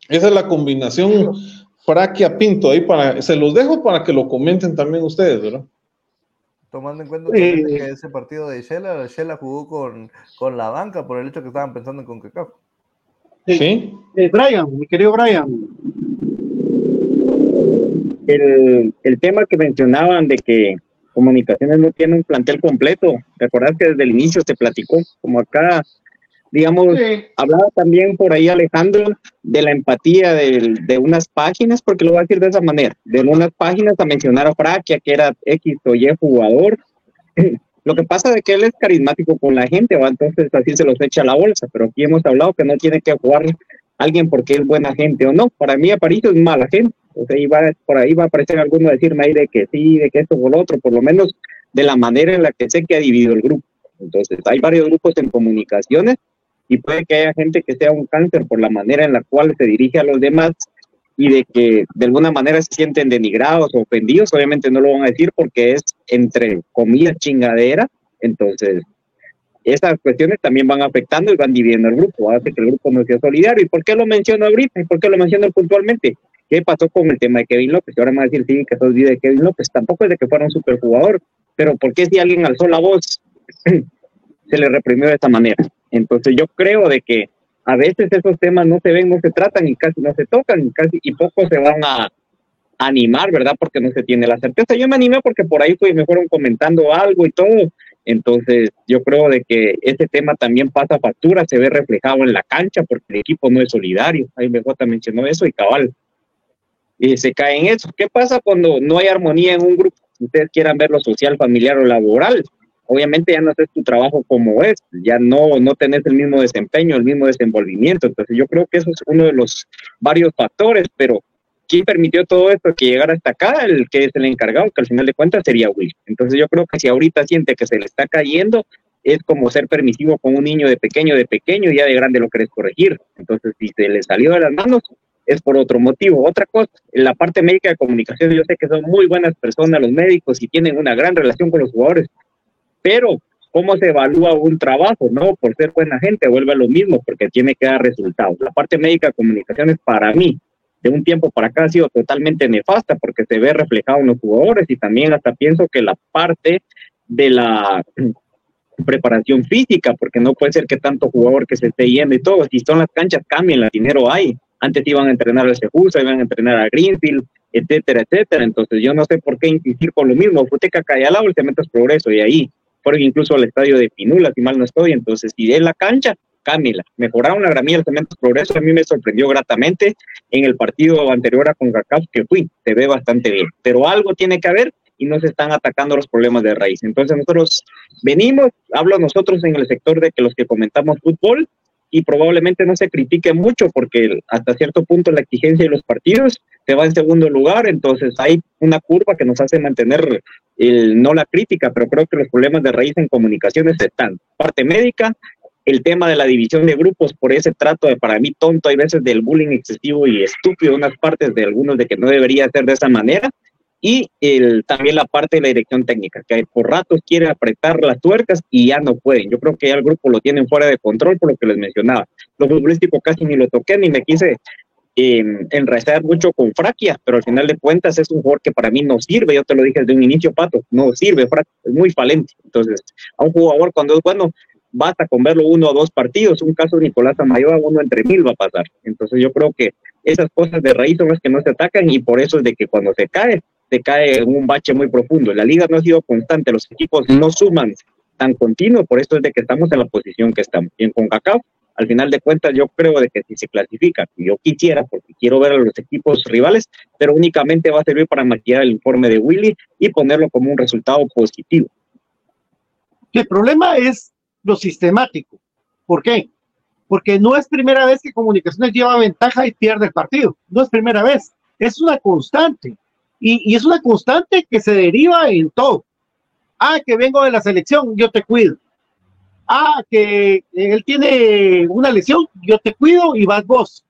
Esa es la combinación Fraquia Pinto. Ahí para, se los dejo para que lo comenten también ustedes, ¿verdad? Tomando en cuenta que ese partido de Shela, Shela jugó con, con la banca por el hecho que estaban pensando en CONCACAF. Sí. Eh, Brian, mi querido Brian. El, el tema que mencionaban de que Comunicaciones no tiene un plantel completo. ¿Te acordás que desde el inicio se platicó? Como acá, digamos, hablaba también por ahí Alejandro de la empatía de, de, unas páginas, porque lo voy a decir de esa manera, de unas páginas a mencionar a Fraquia, que era X o Y jugador. Lo que pasa es que él es carismático con la gente, ¿va? entonces así se los echa a la bolsa, pero aquí hemos hablado que no tiene que jugar alguien porque es buena gente o no. Para mí Aparicio es mala gente. O sea, por ahí va a aparecer alguno decirme ahí de que sí, de que esto o lo otro, por lo menos de la manera en la que sé que ha dividido el grupo. Entonces, hay varios grupos en comunicaciones y puede que haya gente que sea un cáncer por la manera en la cual se dirige a los demás y de que de alguna manera se sienten denigrados o ofendidos, obviamente no lo van a decir porque es entre comillas chingadera, entonces esas cuestiones también van afectando y van dividiendo el grupo, hace que el grupo no sea solidario. ¿Y por qué lo menciono ahorita? ¿Y por qué lo menciono puntualmente? ¿Qué pasó con el tema de Kevin López? Ahora me a decir, sí, que todo de Kevin López. Tampoco es de que fuera un superjugador, pero ¿por qué si alguien alzó la voz se le reprimió de esta manera? Entonces yo creo de que a veces esos temas no se ven, no se tratan y casi no se tocan y casi y pocos se van a animar, ¿verdad? Porque no se tiene la certeza. Yo me animé porque por ahí me fueron comentando algo y todo. Entonces, yo creo de que ese tema también pasa factura, se ve reflejado en la cancha porque el equipo no es solidario. Ahí me mencionó eso y cabal. Y se cae en eso. ¿Qué pasa cuando no hay armonía en un grupo? Ustedes quieran ver lo social, familiar o laboral obviamente ya no haces tu trabajo como es, ya no, no tenés el mismo desempeño, el mismo desenvolvimiento. Entonces yo creo que eso es uno de los varios factores, pero ¿quién permitió todo esto que llegara hasta acá? El que es el encargado, que al final de cuentas sería Will. Entonces yo creo que si ahorita siente que se le está cayendo, es como ser permisivo con un niño de pequeño, de pequeño, ya de grande lo querés corregir. Entonces si se le salió de las manos, es por otro motivo. Otra cosa, en la parte médica de comunicación, yo sé que son muy buenas personas los médicos y tienen una gran relación con los jugadores, pero cómo se evalúa un trabajo, ¿no? Por ser buena gente, vuelve a lo mismo, porque tiene que dar resultados. La parte médica de comunicaciones, para mí, de un tiempo para acá ha sido totalmente nefasta, porque se ve reflejado en los jugadores y también hasta pienso que la parte de la preparación física, porque no puede ser que tanto jugador que se esté yendo y todo, si son las canchas, cambian, el dinero hay. Antes iban a entrenar al Sejusa, iban a entrenar a Greenfield, etcétera, etcétera. Entonces yo no sé por qué insistir con lo mismo. Futeca cae al lado, el cemento es progreso y ahí fueron incluso al estadio de Pinula, si mal no estoy, entonces, si es la cancha, cámela. Mejoraron la gramilla del progreso, a mí me sorprendió gratamente en el partido anterior a CONCACAF que fui, se ve bastante bien, pero algo tiene que haber y no se están atacando los problemas de raíz. Entonces nosotros venimos, hablo nosotros en el sector de que los que comentamos fútbol, y probablemente no se critique mucho porque hasta cierto punto la exigencia de los partidos se va en segundo lugar, entonces hay una curva que nos hace mantener el, no la crítica, pero creo que los problemas de raíz en comunicaciones están. Parte médica, el tema de la división de grupos por ese trato de para mí tonto, hay veces del bullying excesivo y estúpido unas partes de algunos de que no debería ser de esa manera, y el, también la parte de la dirección técnica, que por ratos quiere apretar las tuercas y ya no pueden. Yo creo que ya el grupo lo tienen fuera de control por lo que les mencionaba. Lo futbolístico casi ni lo toqué ni me quise eh, enraizar mucho con Fraquia, pero al final de cuentas es un jugador que para mí no sirve. Yo te lo dije desde un inicio, Pato, no sirve, es muy falente. Entonces, a un jugador cuando es bueno, basta con verlo uno o dos partidos. Un caso de Nicolás Amayoa, uno entre mil va a pasar. Entonces, yo creo que esas cosas de raíz son las que no se atacan y por eso es de que cuando se cae, se cae en un bache muy profundo. La liga no ha sido constante, los equipos no suman tan continuo, por eso es de que estamos en la posición que estamos. Y en CONCACAF, al final de cuentas, yo creo de que si se clasifica, yo quisiera, porque quiero ver a los equipos rivales, pero únicamente va a servir para maquillar el informe de Willy y ponerlo como un resultado positivo. El problema es lo sistemático. ¿Por qué? porque no es primera vez que Comunicaciones lleva ventaja y pierde el partido, no es primera vez, es una constante, y, y es una constante que se deriva en todo. Ah, que vengo de la selección, yo te cuido. Ah, que él tiene una lesión, yo te cuido y vas vos.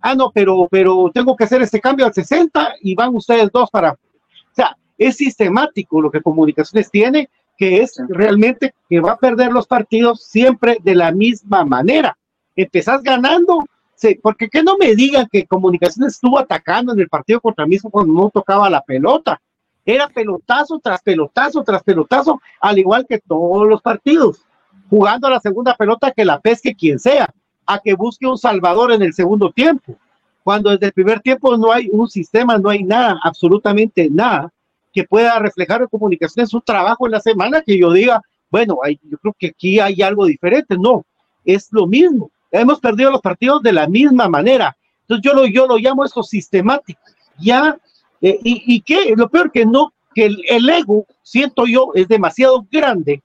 Ah, no, pero, pero tengo que hacer este cambio al 60 y van ustedes dos para. O sea, es sistemático lo que Comunicaciones tiene, que es realmente que va a perder los partidos siempre de la misma manera. Empezás ganando, sí, porque que no me digan que Comunicaciones estuvo atacando en el partido contra mismo cuando no tocaba la pelota. Era pelotazo tras pelotazo tras pelotazo, al igual que todos los partidos, jugando a la segunda pelota que la pesque quien sea, a que busque un salvador en el segundo tiempo. Cuando desde el primer tiempo no hay un sistema, no hay nada, absolutamente nada que pueda reflejar en comunicaciones su trabajo en la semana, que yo diga, bueno, hay, yo creo que aquí hay algo diferente. No, es lo mismo. Hemos perdido los partidos de la misma manera. Entonces yo lo, yo lo llamo eso sistemático. Ya, eh, y, y que lo peor que no, que el, el ego, siento yo, es demasiado grande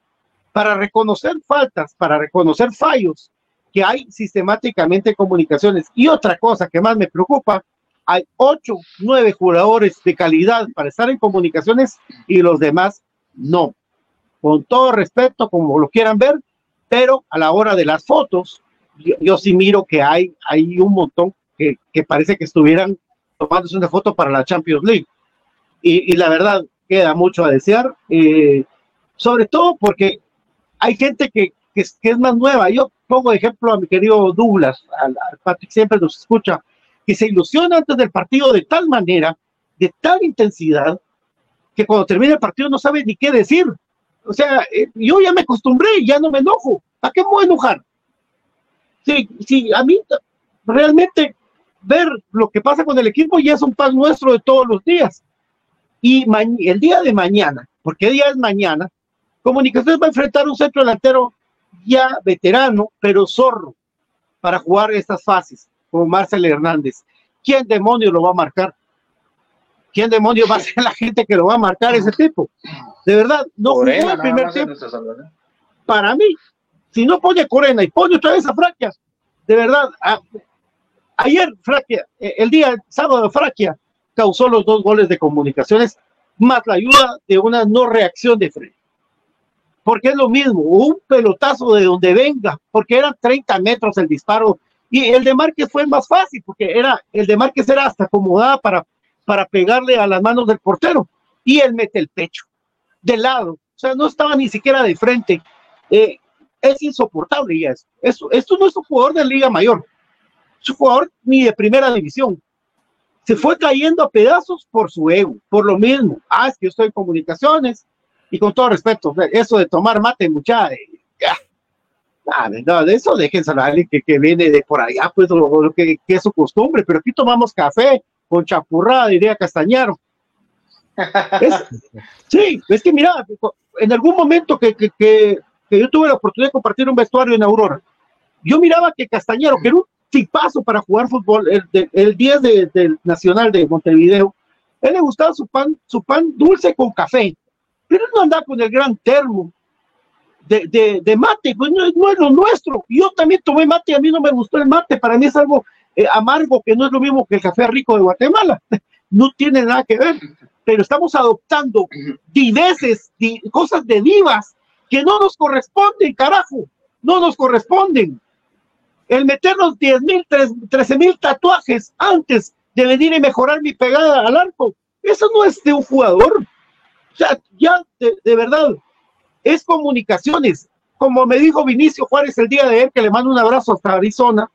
para reconocer faltas, para reconocer fallos que hay sistemáticamente en comunicaciones. Y otra cosa que más me preocupa, hay ocho, nueve jugadores de calidad para estar en comunicaciones y los demás no. Con todo respeto, como lo quieran ver, pero a la hora de las fotos, yo, yo sí miro que hay, hay un montón que, que, parece que estuvieran tomándose una foto para la Champions League. Y, y la verdad, queda mucho a desear, eh, sobre todo porque hay gente que, que, que, es, más nueva. Yo pongo de ejemplo a mi querido Douglas, al, al Patrick siempre nos escucha, que se ilusiona antes del partido de tal manera, de tal intensidad, que cuando termina el partido no sabe ni qué decir. O sea, eh, yo ya me acostumbré, ya no me enojo. ¿A qué me voy a enojar? Sí, sí, a mí realmente ver lo que pasa con el equipo ya es un pan nuestro de todos los días. Y el día de mañana, porque día es mañana, Comunicaciones va a enfrentar un centro delantero ya veterano, pero zorro, para jugar estas fases como Marcel Hernández. ¿Quién demonio lo va a marcar? ¿Quién demonio va a ser la gente que lo va a marcar ese tipo? De verdad, no jugó el primer tiempo. Para mí, si no pone Corena y pone otra vez a Fraquia, de verdad, a, ayer Fraquia, el día sábado Fraquia causó los dos goles de comunicaciones, más la ayuda de una no reacción de Fred. Porque es lo mismo, un pelotazo de donde venga, porque eran 30 metros el disparo y el de Márquez fue más fácil, porque era, el de Márquez era hasta acomodada para, para pegarle a las manos del portero. Y él mete el pecho, de lado. O sea, no estaba ni siquiera de frente. Eh, es insoportable ya eso. Esto, no es un jugador de Liga Mayor. Es jugador ni de primera división. Se fue cayendo a pedazos por su ego, por lo mismo. Ah, es que yo estoy en comunicaciones. Y con todo respeto, eso de tomar mate, mucha, ya, Ah, no, de eso déjenselo a alguien que, que, viene de por allá, pues lo, que, que, es su costumbre, pero aquí tomamos café con chapurrada, diría Castañaro. Es, sí, es que mira, en algún momento que, que, que, yo tuve la oportunidad de compartir un vestuario en Aurora, yo miraba que Castañaro, que era un tipazo para jugar fútbol, el, el 10 del de Nacional de Montevideo, él le gustaba su pan, su pan dulce con café, pero no andaba con el gran termo, de, de, de, mate, pues no, no, es lo nuestro. Yo también tomé mate, a mí no me gustó el mate, para mí es algo eh, amargo que no es lo mismo que el café rico de Guatemala. No tiene nada que ver, pero estamos adoptando diveses, di, cosas de divas que no nos corresponden, carajo, no nos corresponden. El meternos 10 mil, 13 mil tatuajes antes de venir y mejorar mi pegada al arco, eso no es de un jugador. O sea, ya de, de verdad, es comunicaciones. Como me dijo Vinicio Juárez el día de él, que le mando un abrazo hasta Arizona,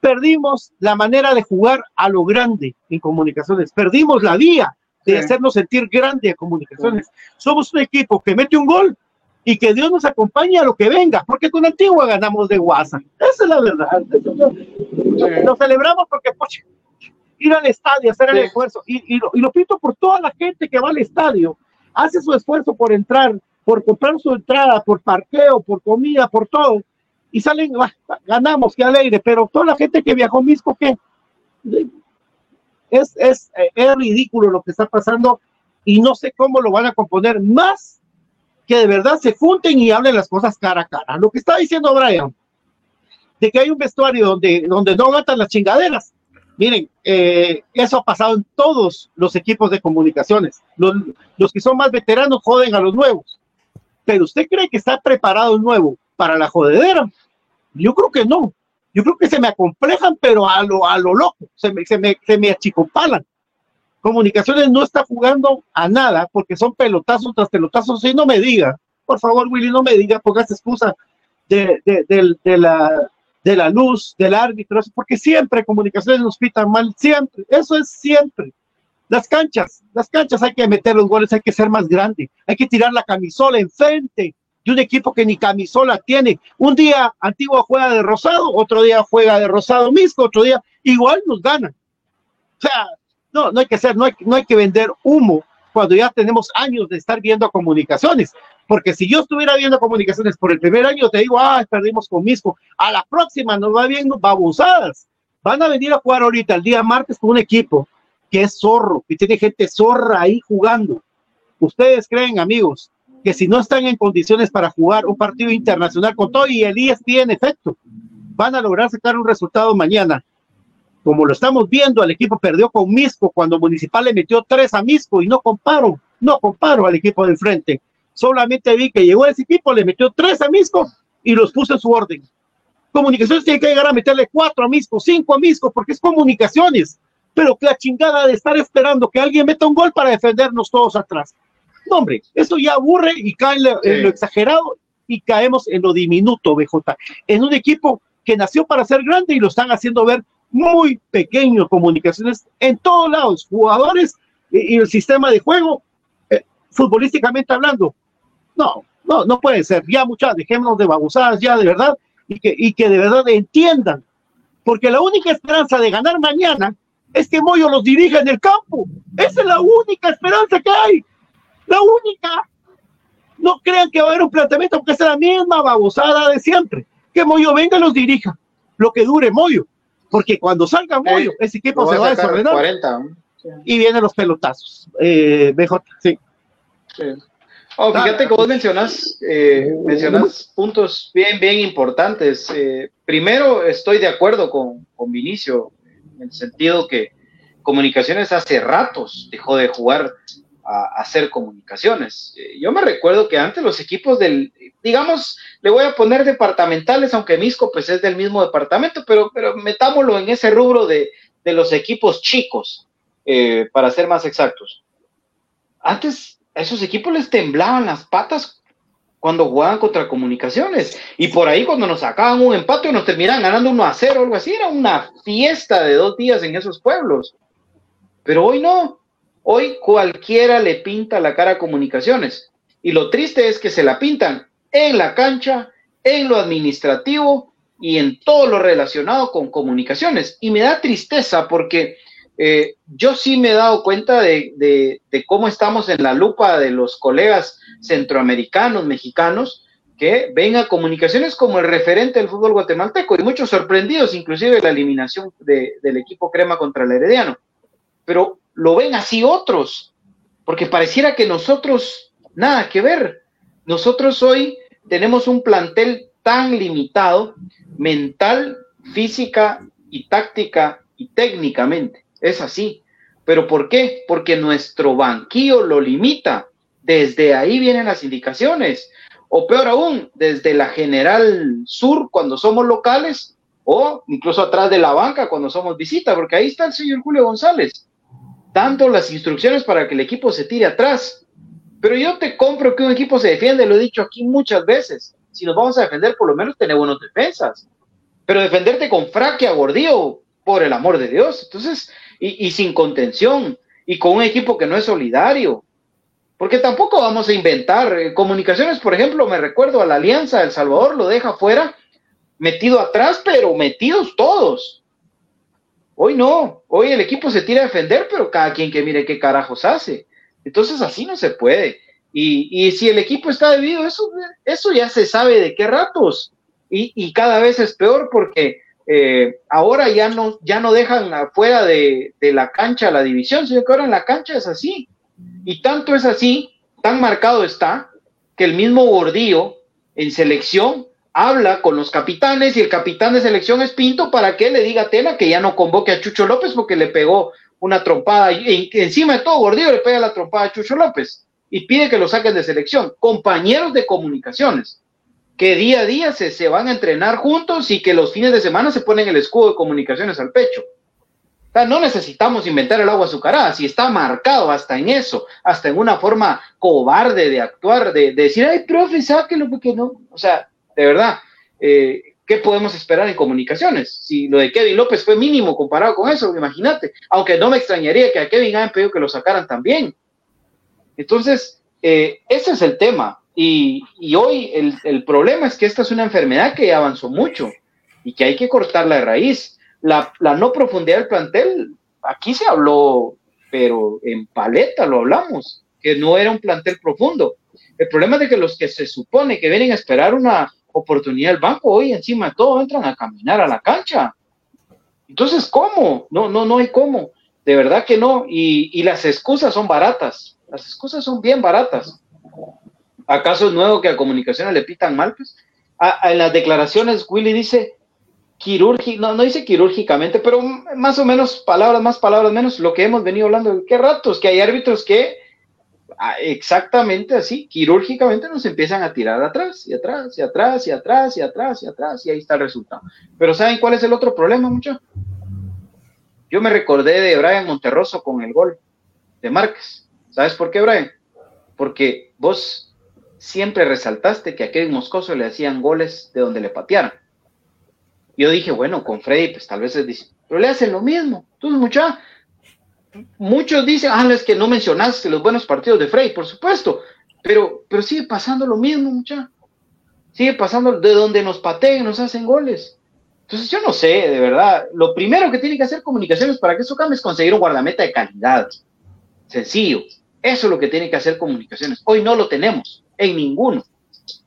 perdimos la manera de jugar a lo grande en comunicaciones, perdimos la vía de sí. hacernos sentir grande a comunicaciones. Sí. Somos un equipo que mete un gol y que Dios nos acompañe a lo que venga, porque con Antigua ganamos de WhatsApp. Esa es la verdad. Sí. Lo celebramos porque, poche, ir al estadio, hacer el esfuerzo, y, y, lo, y lo pito por toda la gente que va al estadio, hace su esfuerzo por entrar, por comprar su entrada, por parqueo, por comida, por todo, y salen, bah, ganamos, qué alegre, pero toda la gente que viajó Misco, ¿qué? Es, es, es ridículo lo que está pasando y no sé cómo lo van a componer más que de verdad se junten y hablen las cosas cara a cara. Lo que está diciendo Brian, de que hay un vestuario donde, donde no aguantan las chingaderas. Miren, eh, eso ha pasado en todos los equipos de comunicaciones. Los, que son más veteranos joden a los nuevos. Pero usted cree que está preparado el nuevo para la jodedera? Yo creo que no. Yo creo que se me acomplejan, pero a lo, a lo loco, se me, se me, se me achicopalan. Comunicaciones no está jugando a nada porque son pelotazos tras pelotazos. Y no me diga, por favor, Willy, no me diga, pongas excusa de, de, de, la, de la luz, del árbitro, porque siempre comunicaciones nos pitan mal, siempre, eso es siempre. Las canchas, las canchas hay que meter los goles, hay que ser más grande, hay que tirar la camisola enfrente de un equipo que ni camisola tiene. Un día Antigua juega de rosado, otro día juega de rosado misco, otro día igual nos ganan. O sea, no, no hay que ser, no hay, no hay que vender humo cuando ya tenemos años de estar viendo comunicaciones. Porque si yo estuviera viendo comunicaciones por el primer año, te digo, ah, perdimos con Misco. A la próxima nos va viendo babosadas. Van a venir a jugar ahorita el día martes con un equipo que es zorro, que tiene gente zorra ahí jugando. Ustedes creen, amigos, que si no están en condiciones para jugar un partido internacional con todo y el tiene efecto, van a lograr sacar un resultado mañana. Como lo estamos viendo, el equipo perdió con Misco cuando Municipal le metió tres a Misco y no comparo, no comparo al equipo de frente. Solamente vi que llegó ese equipo, le metió tres a Misco y los puso en su orden. Comunicaciones tiene que llegar a meterle cuatro a Misco, cinco a Misco, porque es comunicaciones. Pero que la chingada de estar esperando que alguien meta un gol para defendernos todos atrás. No, hombre, eso ya aburre y cae en lo, en lo exagerado y caemos en lo diminuto, BJ. En un equipo que nació para ser grande y lo están haciendo ver muy pequeño, comunicaciones en todos lados, jugadores y, el sistema de juego, eh, futbolísticamente hablando. No, no, no puede ser. Ya muchas, dejémonos de babosadas ya de verdad y que, y que de verdad entiendan. Porque la única esperanza de ganar mañana es que Moyo los dirija en el campo. Esa es la única esperanza que hay. La única. No crean que va a haber un planteamiento, porque es la misma babosada de siempre. Que Moyo venga y los dirija. Lo que dure Moyo porque cuando salga Moyo, ese equipo se va a desordenar. 40. Y vienen los pelotazos. Eh, BJ, sí. Oh, fíjate que vos mencionas, eh, mencionas puntos bien, bien importantes. Eh, primero, estoy de acuerdo con, con Vinicio, en el sentido que Comunicaciones hace ratos dejó de jugar a, hacer comunicaciones. Eh, yo me recuerdo que antes los equipos del, digamos, le voy a poner departamentales, aunque Misco pues es del mismo departamento, pero, pero metámoslo en ese rubro de, de los equipos chicos, eh, para ser más exactos. Antes a esos equipos les temblaban las patas cuando jugaban contra comunicaciones. Y por ahí cuando nos sacaban un empate o nos terminaban ganando uno a cero o algo así, era una fiesta de dos días en esos pueblos. Pero hoy no. Hoy cualquiera le pinta la cara a comunicaciones. Y lo triste es que se la pintan en la cancha, en lo administrativo y en todo lo relacionado con comunicaciones. Y me da tristeza porque eh, yo sí me he dado cuenta de, de, cómo estamos en la lupa de los colegas centroamericanos, mexicanos, que ven a comunicaciones como el referente del fútbol guatemalteco y muchos sorprendidos, inclusive de la eliminación del equipo Crema contra el Herediano. Pero lo ven así otros, porque pareciera que nosotros nada que ver. Nosotros hoy tenemos un plantel tan limitado mental, física y táctica y técnicamente. Es así. ¿Pero por qué? Porque nuestro banquillo lo limita. Desde ahí vienen las indicaciones. O peor aún, desde la General Sur cuando somos locales o incluso atrás de la banca cuando somos visita, porque ahí está el señor Julio González dando las instrucciones para que el equipo se tire atrás. Pero yo te compro que un equipo se defiende, lo he dicho aquí muchas veces. Si nos vamos a defender, por lo menos tener buenas defensas. Pero defenderte con fraque a gordío, por el amor de Dios. Entonces, y, sin contención, y con un equipo que no es solidario. Porque tampoco vamos a inventar. Eh, comunicaciones, por ejemplo, me recuerdo a la Alianza del Salvador, lo deja fuera, metido atrás, pero metidos todos. Hoy no, hoy el equipo se tira a defender, pero cada quien que mire qué carajos hace. Entonces así no se puede. Y, si el equipo está debido, eso, eso ya se sabe de qué ratos. Y, cada vez es peor porque eh, ahora ya no, ya no dejan afuera de, la cancha la división, sino que ahora en la cancha es así. Y tanto es así, tan marcado está, que el mismo Gordillo en selección habla con los capitanes y el capitán de selección es Pinto para que le diga a Tena que ya no convoque a Chucho López porque le pegó una trompada y encima de todo Gordillo le pega la trompada a Chucho López y pide que lo saquen de selección. Compañeros de comunicaciones que día a día se, se van a entrenar juntos y que los fines de semana se ponen el escudo de comunicaciones al pecho. no necesitamos inventar el agua azucarada, si está marcado hasta en eso, hasta en una forma cobarde de actuar, de, decir, ay, profe, sáquelo porque no. O sea, de verdad, eh, ¿qué podemos esperar en comunicaciones? Si lo de Kevin López fue mínimo comparado con eso, imagínate. Aunque no me extrañaría que a Kevin hayan pedido que lo sacaran también. Entonces, eh, ese es el tema. Y, hoy el, problema es que esta es una enfermedad que avanzó mucho y que hay que cortarla de raíz. La, no profundidad del plantel, aquí se habló, pero en paleta lo hablamos, que no era un plantel profundo. El problema es de que los que se supone que vienen a esperar una, oportunidad el banco, hoy encima de todo entran a caminar a la cancha. Entonces, ¿cómo? No, no, no hay cómo. De verdad que no. Y, las excusas son baratas. Las excusas son bien baratas. ¿Acaso es nuevo que a comunicaciones le pitan mal? Pues? en las declaraciones, Willy dice quirúrgico, no, no dice quirúrgicamente, pero más o menos palabras más, palabras menos, lo que hemos venido hablando, qué ratos, que hay árbitros que Ah, exactamente así, quirúrgicamente nos empiezan a tirar atrás y atrás y atrás y atrás y atrás y atrás y ahí está el resultado. Pero ¿saben cuál es el otro problema, muchachos? Yo me recordé de Brian Monterroso con el gol de Márquez. ¿Sabes por qué, Brian? Porque vos siempre resaltaste que a Kevin Moscoso le hacían goles de donde le patearan. Yo dije, bueno, con Freddy, pues tal vez es pero le hacen lo mismo. Entonces, muchachos, muchos dicen, ah, es que no mencionaste los buenos partidos de Frey, por supuesto, pero, pero sigue pasando lo mismo, mucha. Sigue pasando de donde nos pateen, nos hacen goles. Entonces yo no sé, de verdad, lo primero que tiene que hacer comunicaciones para que eso cambie es conseguir un guardameta de calidad. Sencillo. Eso es lo que tiene que hacer comunicaciones. Hoy no lo tenemos, en ninguno.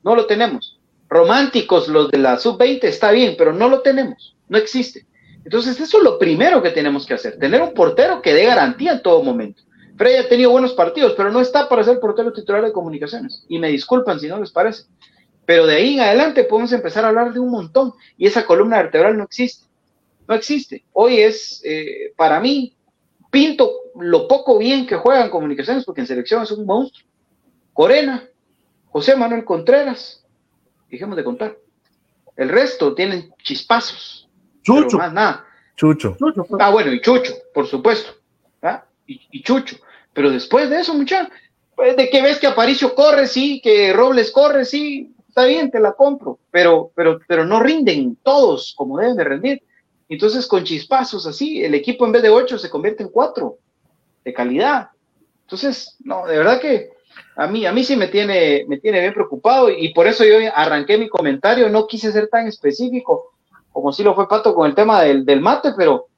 No lo tenemos. Románticos los de la sub-20 está bien, pero no lo tenemos. No existe. Entonces, eso es lo primero que tenemos que hacer, tener un portero que dé garantía en todo momento. Frey ha tenido buenos partidos, pero no está para ser portero titular de comunicaciones. Y me disculpan si no les parece. Pero de ahí en adelante podemos empezar a hablar de un montón. Y esa columna vertebral no existe. No existe. Hoy es, eh, para mí, pinto lo poco bien que juegan comunicaciones, porque en selección es un monstruo. Corena, José Manuel Contreras, dejemos de contar. El resto tienen chispazos Chucho. Más nada. Chucho. Ah, bueno, y Chucho, por supuesto. ¿ah? Y, Chucho. Pero después de eso, muchachos, pues de que ves que Aparicio corre, sí, que Robles corre, sí, está bien, te la compro, pero, pero, pero no rinden todos como deben de rendir. Entonces, con chispazos así, el equipo en vez de ocho se convierte en cuatro de calidad. Entonces, no, de verdad que a mí, a mí sí me tiene, me tiene bien preocupado y por eso yo arranqué mi comentario, no quise ser tan específico, como si lo fue Pato con el tema del, del mate, pero,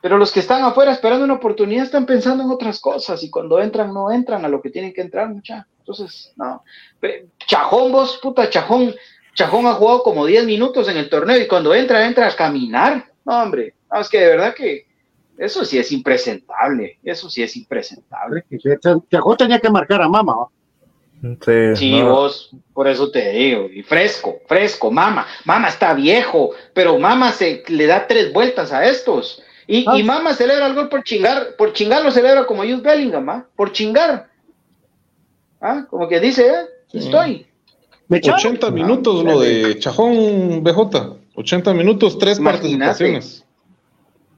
pero los que están afuera esperando una oportunidad están pensando en otras cosas y cuando entran no entran a lo que tienen que entrar, mucha. Entonces, no. Chajón, vos, puta, Chajón, Chajón ha jugado como 10 minutos en el torneo y cuando entra, entra a caminar. No, hombre, es que de verdad que eso sí es impresentable, eso sí es impresentable. Chajón tenía que marcar a Mama, Sí, vos, por eso te digo, y fresco, fresco, mama, mama está viejo, pero mama se le da tres vueltas a estos. Y, y ah. mama celebra el gol por chingar, por chingar lo celebra como Jude Bellingham, ¿ah? por chingar. ¿Ah? Como que dice, ¿eh? estoy. 80 minutos lo de Chajón BJ, 80 minutos, tres participaciones.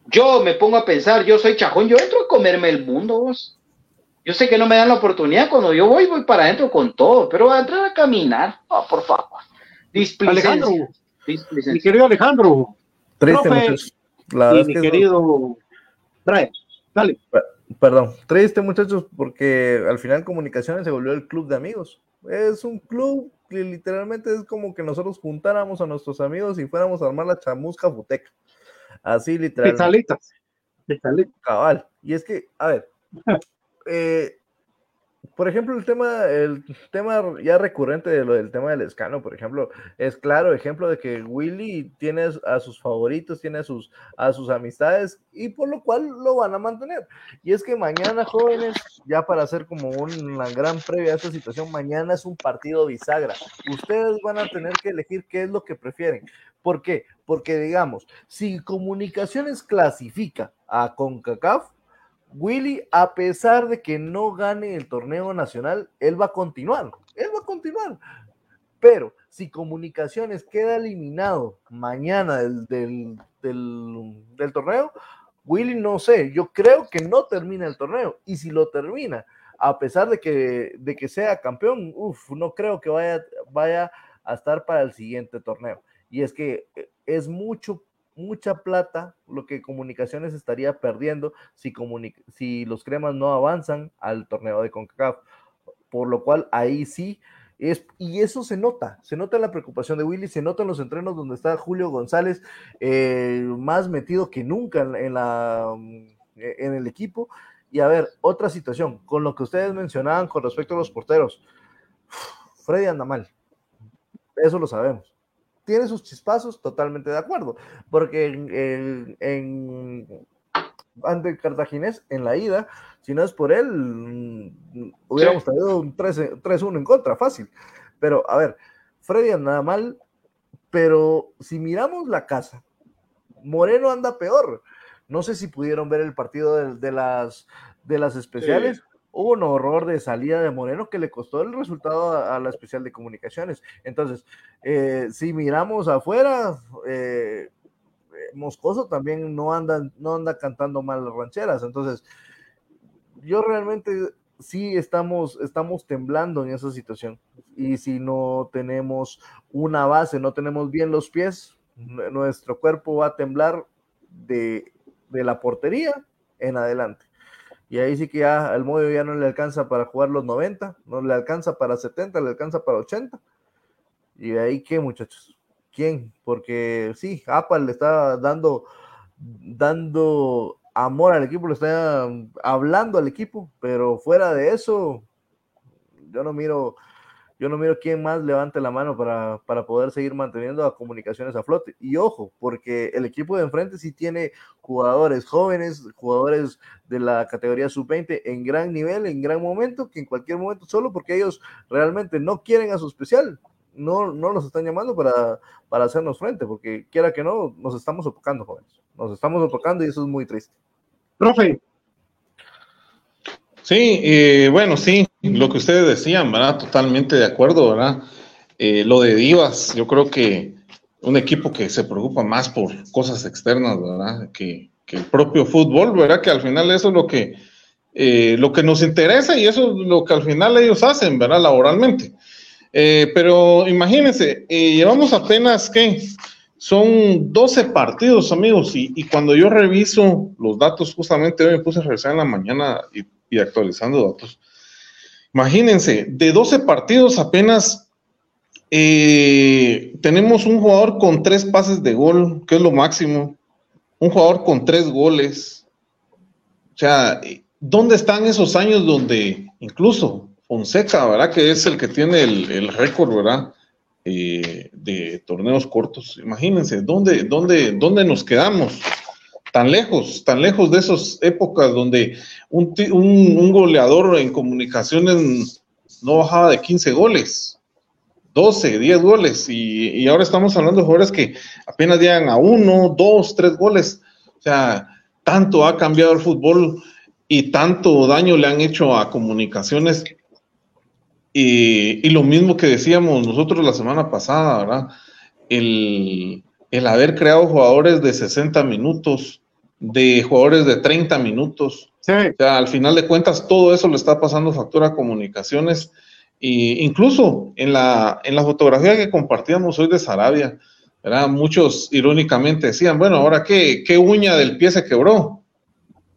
Yo me pongo a pensar, yo soy Chajón, yo entro a comerme el mundo, vos. Yo sé que no me dan la oportunidad, cuando yo voy, voy para adentro con todo, pero a entrar a caminar, oh, por favor. Alejandro, mi querido Alejandro. Triste, muchachos. mi querido Brian, dale. Perdón, triste muchachos, porque al final comunicaciones se volvió el club de amigos. Es un club que literalmente es como que nosotros juntáramos a nuestros amigos y fuéramos a armar la chamusca futeca. Así literalmente. Pizalitas. Cabal. Y es que, a ver, Eh, por ejemplo, el tema, el tema ya recurrente de lo del tema del escano, por ejemplo, es claro ejemplo de que Willy tiene a sus favoritos, tiene a sus, a sus amistades y por lo cual lo van a mantener. Y es que mañana, jóvenes, ya para hacer como una gran previa a esta situación, mañana es un partido bisagra. Ustedes van a tener que elegir qué es lo que prefieren. ¿Por qué? Porque digamos, si Comunicaciones clasifica a CONCACAF, Willy, a pesar de que no gane el torneo nacional, él va a continuar, él va a continuar. Pero si Comunicaciones queda eliminado mañana del, torneo, Willy no sé, yo creo que no termina el torneo. Y si lo termina, a pesar de que, de que sea campeón, no creo que vaya, vaya a estar para el siguiente torneo. Y es que eh, es mucho mucha plata lo que Comunicaciones estaría perdiendo si, si los cremas no avanzan al torneo de CONCACAF. Por lo cual ahí sí es, y eso se nota, se nota la preocupación de Willy, se nota en los entrenos donde está Julio González eh, más metido que nunca en, la, en el equipo. Y a ver, otra situación, con lo que ustedes mencionaban con respecto a los porteros. Freddy anda mal, eso lo sabemos tiene sus chispazos, totalmente de acuerdo, porque en, en, ante Cartaginés, en la ida, si no es por él, mm, hubiéramos tenido un 3-1 en contra, fácil. Pero, a ver, Freddy anda mal, pero si miramos la casa, Moreno anda peor. No sé si pudieron ver el partido de, las, de las especiales hubo un horror de salida de Moreno que le costó el resultado a, la especial de comunicaciones. Entonces, eh, si miramos afuera, eh, Moscoso también no anda, no anda cantando mal las rancheras. Entonces, yo realmente sí estamos, estamos temblando en esa situación. Y si no tenemos una base, no tenemos bien los pies, nuestro cuerpo va a temblar de, de la portería en adelante. Y ahí sí que ya el Moyo ya no le alcanza para jugar los 90, no le alcanza para 70, le alcanza para 80. Y de ahí qué, muchachos. ¿Quién? Porque sí, APA le está dando, dando amor al equipo, le está hablando al equipo, pero fuera de eso, yo no miro yo no miro quién más levante la mano para, poder seguir manteniendo a comunicaciones a flote. Y ojo, porque el equipo de enfrente sí tiene jugadores jóvenes, jugadores de la categoría sub-20 en gran nivel, en gran momento, que en cualquier momento, solo porque ellos realmente no quieren a su especial, no, no nos están llamando para, para hacernos frente, porque quiera que no, nos estamos opacando, jóvenes. Nos estamos opacando y eso es muy triste. Profe, Sí, eh, bueno, sí, lo que ustedes decían, ¿verdad? Totalmente de acuerdo, ¿verdad? Eh, lo de Divas, yo creo que un equipo que se preocupa más por cosas externas, ¿verdad? Que, el propio fútbol, ¿verdad? Que al final eso es lo que, eh, lo que nos interesa y eso es lo que al final ellos hacen, ¿verdad? Laboralmente. pero imagínense, llevamos apenas, ¿qué? Son 12 partidos, amigos, y, y, cuando yo reviso los datos, justamente hoy me puse a revisar en la mañana y y actualizando datos. Imagínense, de 12 partidos apenas eh, tenemos un jugador con tres pases de gol, que es lo máximo, un jugador con tres goles. O sea, ¿dónde están esos años donde incluso Fonseca, ¿verdad? Que es el que tiene el, récord, ¿verdad? Eh, de torneos cortos. Imagínense, ¿dónde, dónde, ¿dónde nos quedamos? Tan lejos, tan lejos de esas épocas donde un, goleador en comunicaciones no bajaba de 15 goles, 12, 10 goles, y, ahora estamos hablando de jugadores que apenas llegan a uno, dos, tres goles. O sea, tanto ha cambiado el fútbol y tanto daño le han hecho a comunicaciones. Y, y lo mismo que decíamos nosotros la semana pasada, ¿verdad? El, el haber creado jugadores de 60 minutos, de jugadores de 30 minutos. O sea, al final de cuentas, todo eso le está pasando factura a comunicaciones. E incluso en la, en la fotografía que compartíamos hoy de Sarabia, ¿verdad? muchos irónicamente decían, bueno, ahora qué, qué uña del pie se quebró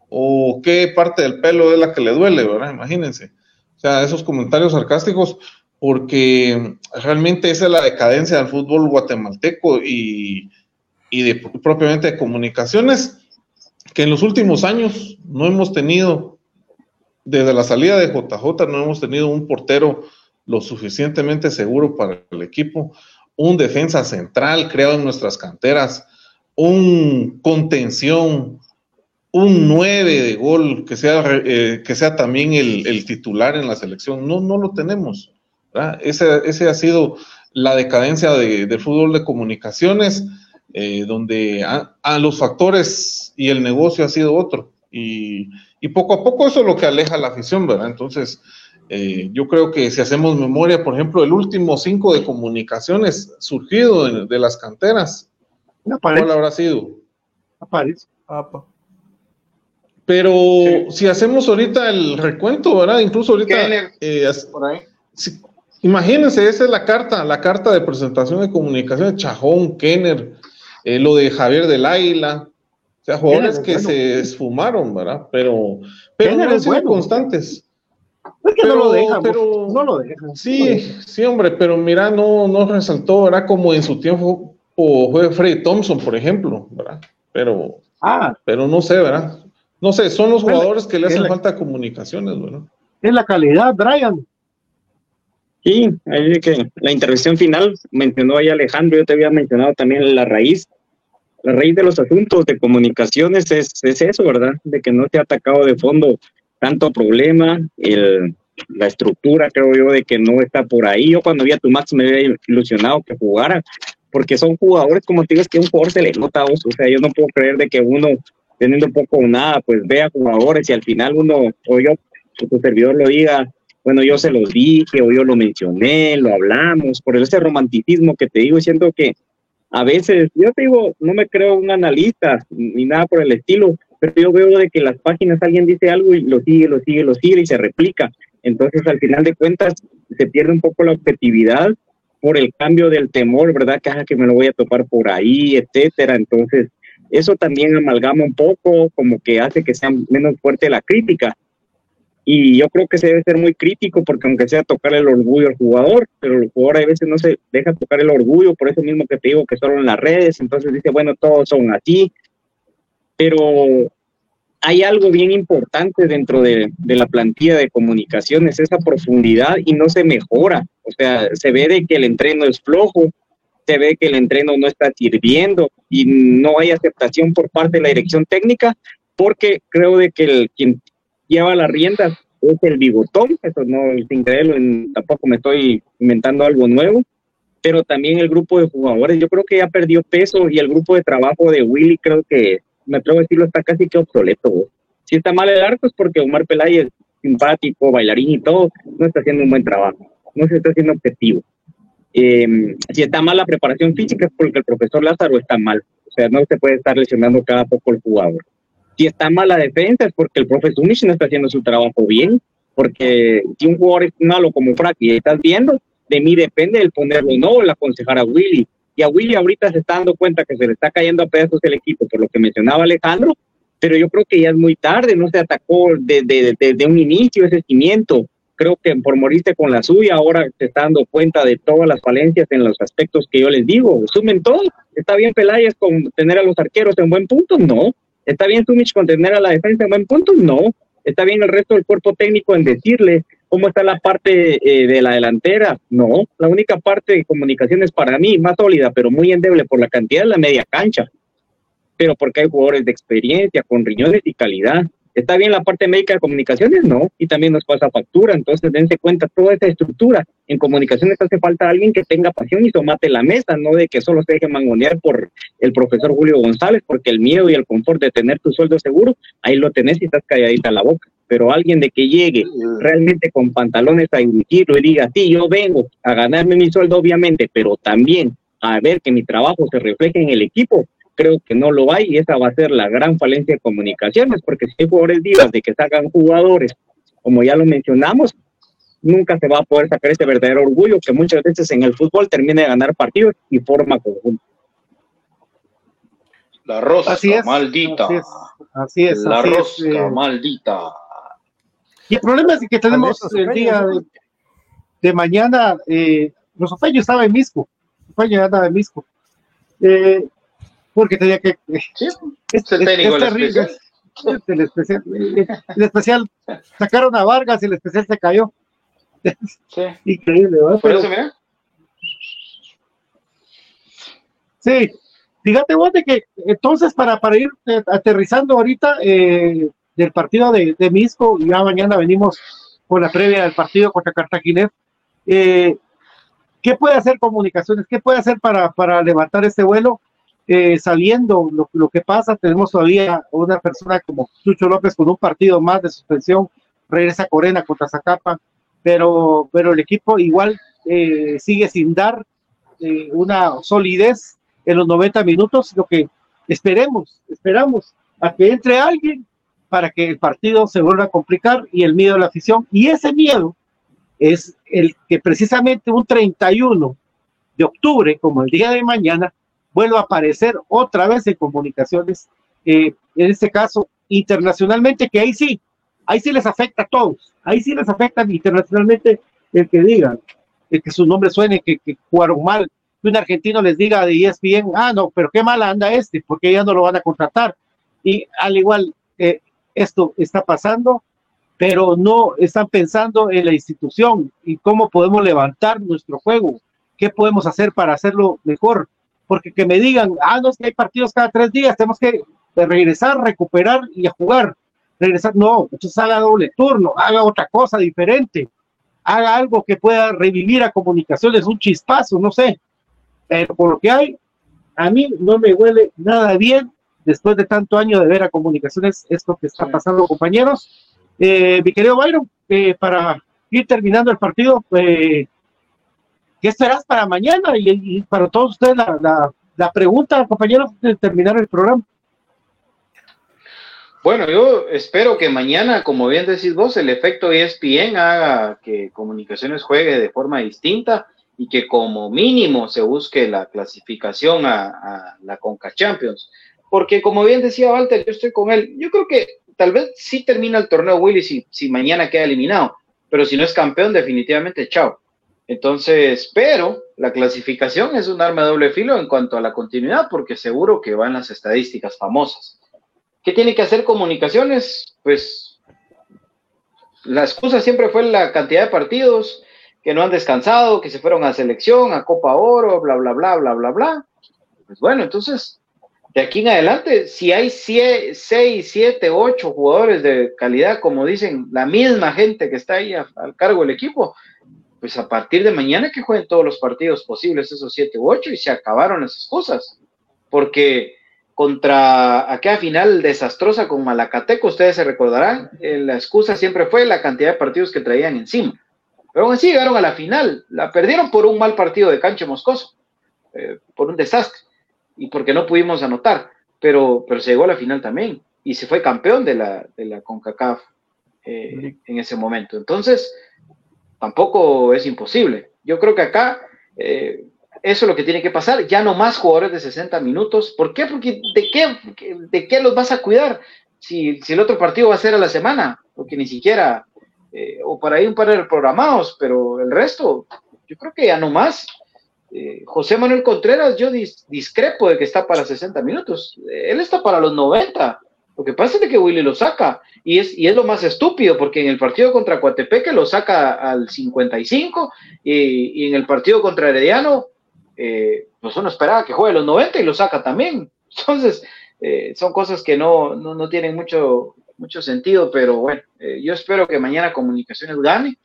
o qué parte del pelo es la que le duele, ¿verdad? Imagínense. O sea, esos comentarios sarcásticos porque realmente esa es la decadencia del fútbol guatemalteco y, de, propiamente de comunicaciones, que en los últimos años no hemos tenido desde la salida de JJ no hemos tenido un portero lo suficientemente seguro para el equipo, un defensa central creado en nuestras canteras, un contención, un 9 de gol que sea, eh, que sea también el, titular en la selección. No, no lo tenemos. Ese, ese, ha sido la decadencia del fútbol de comunicaciones, eh, donde a, los factores y el negocio ha sido otro. Y, y, poco a poco eso es lo que aleja a la afición, ¿verdad? Entonces, eh, yo creo que si hacemos memoria, por ejemplo, el último cinco de comunicaciones surgido de, las canteras, ¿cuál habrá sido? Aparece. Pero si hacemos ahorita el recuento, ¿verdad? Incluso ahorita. Eh, imagínense, esa es la carta, la carta de presentación de comunicación de Chajón, Kenner, eh, lo de Javier del Águila. O sea, jugadores que se esfumaron, ¿verdad? Pero, pero no han sido constantes. Es que no lo dejan, pero, no lo dejan. Sí, sí, hombre, pero mira, no, no resaltó, ¿verdad? Como en su tiempo fue Freddy Thompson, por ejemplo, ¿verdad? Pero, ah. pero no sé, ¿verdad? No sé, son los jugadores que le hacen falta comunicaciones, ¿verdad? Es la calidad, Brian. Sí, ahí que la intervención final mencionó ahí Alejandro, yo te había mencionado también la raíz. La raíz de los asuntos de comunicaciones es, es eso, ¿verdad? De que no se ha atacado de fondo tanto problema, el, la estructura, creo yo, de que no está por ahí. Yo cuando vi a Max me había ilusionado que jugara, porque son jugadores, como te digo, es que un jugador se le nota. O sea, yo no puedo creer de que uno, teniendo poco o nada, pues vea jugadores y al final uno, o yo, o tu servidor lo diga, bueno, yo se los dije, o yo lo mencioné, lo hablamos, por ese romanticismo que te digo, siento que a veces, yo te digo, no me creo un analista ni nada por el estilo, pero yo veo de que las páginas alguien dice algo y lo sigue, lo sigue, lo sigue y se replica. Entonces, al final de cuentas, se pierde un poco la objetividad por el cambio del temor, ¿verdad? Que, ah, que me lo voy a topar por ahí, etcétera. Entonces, eso también amalgama un poco, como que hace que sea menos fuerte la crítica. Y yo creo que se debe ser muy crítico porque aunque sea tocar el orgullo al jugador, pero el jugador a veces no se deja tocar el orgullo, por eso mismo que te digo que solo en las redes, entonces dice, bueno, todos son así, pero hay algo bien importante dentro de, la plantilla de comunicaciones, esa profundidad y no se mejora. O sea, se ve de que el entreno es flojo, se ve que el entreno no está sirviendo y no hay aceptación por parte de la dirección técnica porque creo de que el, quien lleva las riendas es el bigotón, eso no es increíble, tampoco me estoy inventando algo nuevo, pero también el grupo de jugadores, yo creo que ya perdió peso y el grupo de trabajo de Willy creo que me atrevo a decirlo, está casi que obsoleto. Si está mal el arco es porque Omar Peláez, simpático, bailarín y todo, no está haciendo un buen trabajo, no se está haciendo objetivo. Em, si está mal la preparación física es porque el profesor Lázaro está mal, o sea, no se puede estar lesionando cada poco el jugador. Si está mal la defensa es porque el profesor Unich no está haciendo su trabajo bien, porque si un jugador es malo como Frank y estás viendo, de mí depende el ponerlo o no, el aconsejar a Willy, y a Willy ahorita se está dando cuenta que se le está cayendo a pedazos el equipo, por lo que mencionaba Alejandro, pero yo creo que ya es muy tarde, no se atacó desde, un inicio ese cimiento. Creo que por morirse con la suya, ahora se está dando cuenta de todas las falencias en los aspectos que yo les digo. Sumen todo. ¿Está bien Peláez con tener a los arqueros en buen punto? No. ¿Está bien Sumich con tener a la defensa en buen? No. ¿Está bien el resto del cuerpo técnico en decirle ¿Cómo está la parte eh, de la delantera? No, la única parte de comunicaciones para mí más sólida, pero muy endeble por la cantidad de la media cancha. Pero porque hay jugadores de experiencia, con riñones y calidad. ¿Está bien la parte médica de comunicaciones? No, y también nos pasa factura. Entonces, dense cuenta, toda esa estructura. En comunicaciones hace falta alguien que tenga pasión y tomate la mesa, no de que solo se deje mangonear por el profesor Julio González, porque el miedo y el confort de tener tu sueldo seguro, ahí lo tenés y estás calladita la boca. Pero alguien de que llegue realmente con pantalones a emitirlo y diga, sí, yo vengo a ganarme mi sueldo, obviamente, pero también a ver que mi trabajo se refleje en el equipo, creo que no lo hay y esa va a ser la gran falencia de comunicaciones, porque si hay jugadores divas de que sacan jugadores, como ya lo mencionamos, nunca se va a poder sacar ese verdadero orgullo que muchas veces en el fútbol termina de ganar partidos y forma conjunto. La rosa maldita. Así es. la rosa eh, maldita. Y el problema es que tenemos el día de, mañana, eh, los estaba en Misco, Ofeño andaba en Misco, eh, porque tenía que... Sí, es, es, terrible, El especial, el especial sacaron a Vargas y el especial se cayó. Sí. Increíble, ¿verdad? Por Pero- eso, mira. Sí, fíjate vos de que entonces para, para ir aterrizando ahorita eh, del partido de, de Misco, y ya mañana venimos con la previa del partido contra Cartaginés, eh, ¿qué puede hacer comunicaciones? ¿Qué puede hacer para, para levantar este vuelo? Eh, sabiendo lo, lo que pasa, tenemos todavía una persona como Chucho López con un partido más de suspensión, regresa Corena contra Zacapa, pero, pero el equipo igual eh, sigue sin dar eh, una solidez en los 90 minutos, lo que esperemos, esperamos a que entre alguien para que el partido se vuelva a complicar y el miedo de la afición. Y ese miedo es el que precisamente un 31 de octubre, como el día de mañana, vuelva a aparecer otra vez en comunicaciones, eh, en este caso internacionalmente, que ahí sí, ahí sí les afecta a todos, ahí sí les afecta internacionalmente el que digan, el que su nombre suene, que, jugaron mal, que un argentino les diga de ESPN, ah, no, pero qué mal anda este, porque ya no lo van a contratar. Y al igual, eh, esto está pasando, pero no están pensando en la institución y cómo podemos levantar nuestro juego, qué podemos hacer para hacerlo mejor. Porque que me digan, ah, no, es que hay partidos cada tres días, tenemos que regresar, recuperar y a jugar. Regresar, no, entonces haga doble turno, haga otra cosa diferente, haga algo que pueda revivir a comunicaciones, un chispazo, no sé. Pero por lo que hay, a mí no me huele nada bien después de tanto año de ver a comunicaciones esto que está pasando, compañeros. Eh, mi querido Byron, eh, para ir terminando el partido, eh, ¿qué esperas para mañana? Y, y para todos ustedes la, la, la pregunta, compañeros, de terminar el programa. Bueno, yo espero que mañana, como bien decís vos, el efecto ESPN haga que Comunicaciones juegue de forma distinta y que como mínimo se busque la clasificación a, a la Conca Champions. Porque como bien decía Walter, yo estoy con él. Yo creo que tal vez sí termina el torneo Willy si, si mañana queda eliminado, pero si no es campeón, definitivamente chao. Entonces, pero la clasificación es un arma de doble filo en cuanto a la continuidad, porque seguro que van las estadísticas famosas. ¿Qué tiene que hacer comunicaciones? Pues la excusa siempre fue la cantidad de partidos que no han descansado, que se fueron a selección, a Copa Oro, bla, bla, bla, bla, bla, bla. Pues bueno, entonces, de aquí en adelante, si hay 6, 7, 8 jugadores de calidad, como dicen la misma gente que está ahí a- al cargo del equipo, pues a partir de mañana que jueguen todos los partidos posibles, esos 7 u 8, y se acabaron las excusas. Porque contra aquella final desastrosa con Malacateco, ustedes se recordarán, eh, la excusa siempre fue la cantidad de partidos que traían encima. Pero aún así llegaron a la final, la perdieron por un mal partido de cancha moscoso, eh, por un desastre, y porque no pudimos anotar, pero, pero se llegó a la final también, y se fue campeón de la, de la CONCACAF eh, en ese momento. Entonces, tampoco es imposible. Yo creo que acá eh, eso es lo que tiene que pasar, ya no más jugadores de 60 minutos. ¿Por qué? Porque ¿de qué, de qué los vas a cuidar si, si el otro partido va a ser a la semana? Porque ni siquiera, eh, o para ahí un par de programados, pero el resto, yo creo que ya no más. Eh, José Manuel Contreras, yo dis- discrepo de que está para 60 minutos. Él está para los 90. Lo que pasa es que Willy lo saca. Y es, y es lo más estúpido, porque en el partido contra Coatepeque lo saca al 55 y, y en el partido contra Herediano, eh, pues uno esperaba que juegue los 90 y lo saca también. Entonces, eh, son cosas que no, no, no tienen mucho, mucho sentido, pero bueno, eh, yo espero que mañana Comunicaciones gane.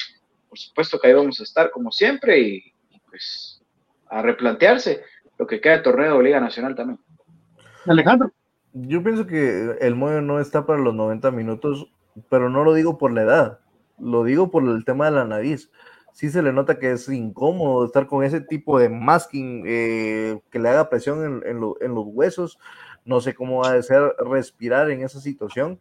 Por supuesto que ahí vamos a estar como siempre y, y pues a replantearse lo que queda del torneo de Liga Nacional también. Alejandro. Yo pienso que el Moyo no está para los 90 minutos, pero no lo digo por la edad, lo digo por el tema de la nariz. Sí se le nota que es incómodo estar con ese tipo de masking eh, que le haga presión en, en, lo, en, los huesos. No sé cómo va a ser respirar en esa situación.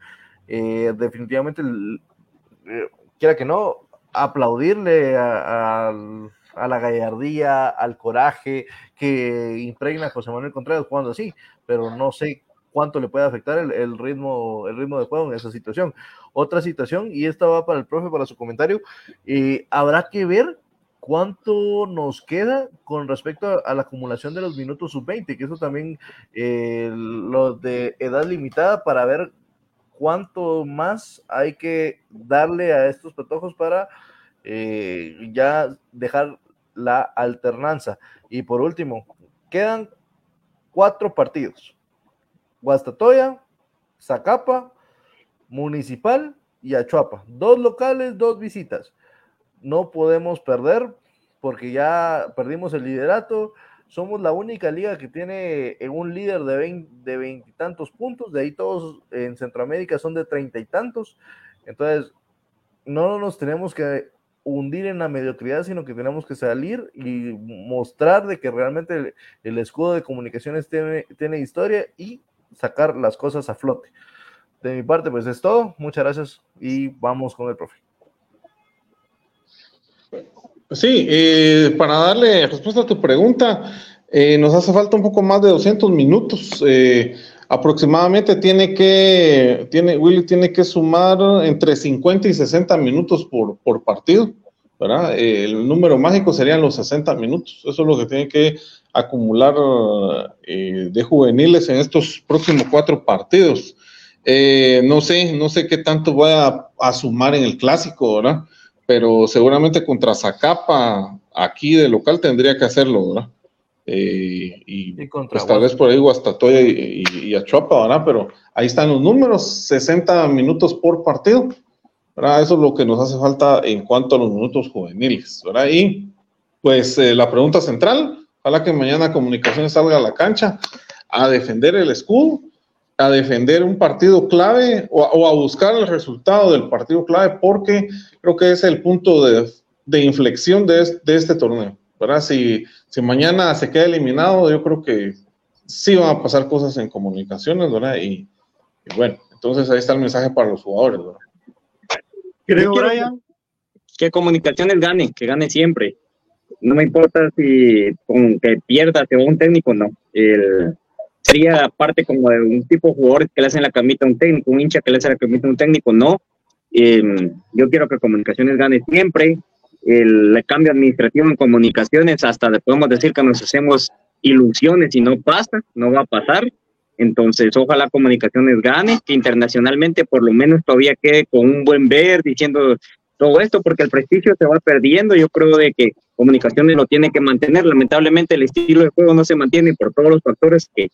Eh, definitivamente, eh, quiera que no, aplaudirle a, a, a, la gallardía, al coraje que impregna José Manuel Contreras jugando así, pero no sé cuánto le puede afectar el, ritmo, el ritmo de juego en esa situación. Otra situación, y esta va para el profe, para su comentario, eh, habrá que ver cuánto nos queda con respecto a, la acumulación de los minutos sub-20, que eso también, eh, lo de edad limitada para ver cuánto más hay que darle a estos petojos para eh, ya dejar la alternanza. Y por último, quedan cuatro partidos. Guastatoya, Zacapa, Municipal y Achuapa. Dos locales, dos visitas. No podemos perder porque ya perdimos el liderato. Somos la única liga que tiene un líder de veintitantos puntos. De ahí todos en Centroamérica son de treinta y tantos. Entonces, no nos tenemos que hundir en la mediocridad, sino que tenemos que salir y mostrar de que realmente el, escudo de comunicaciones tiene, tiene historia y sacar las cosas a flote. De mi parte, pues es todo. Muchas gracias y vamos con el profe. Sí, eh, para darle respuesta a tu pregunta, eh, nos hace falta un poco más de 200 minutos. Eh, aproximadamente tiene que, tiene, Willy tiene que sumar entre 50 y 60 minutos por, por partido, ¿verdad? el número mágico serían los 60 minutos. Eso es lo que tiene que acumular de juveniles en estos próximos cuatro partidos. no sé, no sé qué tanto voy a, a sumar en el clásico, ¿verdad? pero seguramente contra Zacapa, aquí de local, tendría que hacerlo, ¿verdad? Eh, y, contra pues, tal vez por ahí Guastatoya y, y, y Achuapa, ¿verdad? Pero ahí están los números, 60 minutos por partido, ¿verdad? Eso es lo que nos hace falta en cuanto a los minutos juveniles, ¿verdad? Y pues eh, la pregunta central, ojalá que mañana Comunicaciones salga a la cancha a defender el escudo, a defender un partido clave o, o a buscar el resultado del partido clave, porque creo que es el punto de, de inflexión de, de, este torneo, ¿verdad? Si, si mañana se queda eliminado, yo creo que sí van a pasar cosas en comunicaciones, ¿verdad? Y, bueno, entonces ahí está el mensaje para los jugadores, ¿verdad? Creo, Brian, que comunicaciones gane, que gane siempre. No me importa si con que pierda según un técnico, no. El, sería parte como de un tipo de jugador que le hacen la camita a un técnico, un hincha que le hace la camita a un técnico, no. Eh, yo quiero que Comunicaciones gane siempre. El, cambio administrativo en comunicaciones, hasta le podemos decir que nos hacemos ilusiones y no pasa, no va a pasar. Entonces, ojalá Comunicaciones gane, que internacionalmente por lo menos todavía quede con un buen ver diciendo todo esto, porque el prestigio se va perdiendo. Yo creo de que Comunicaciones lo tiene que mantener. Lamentablemente, el estilo de juego no se mantiene por todos los factores que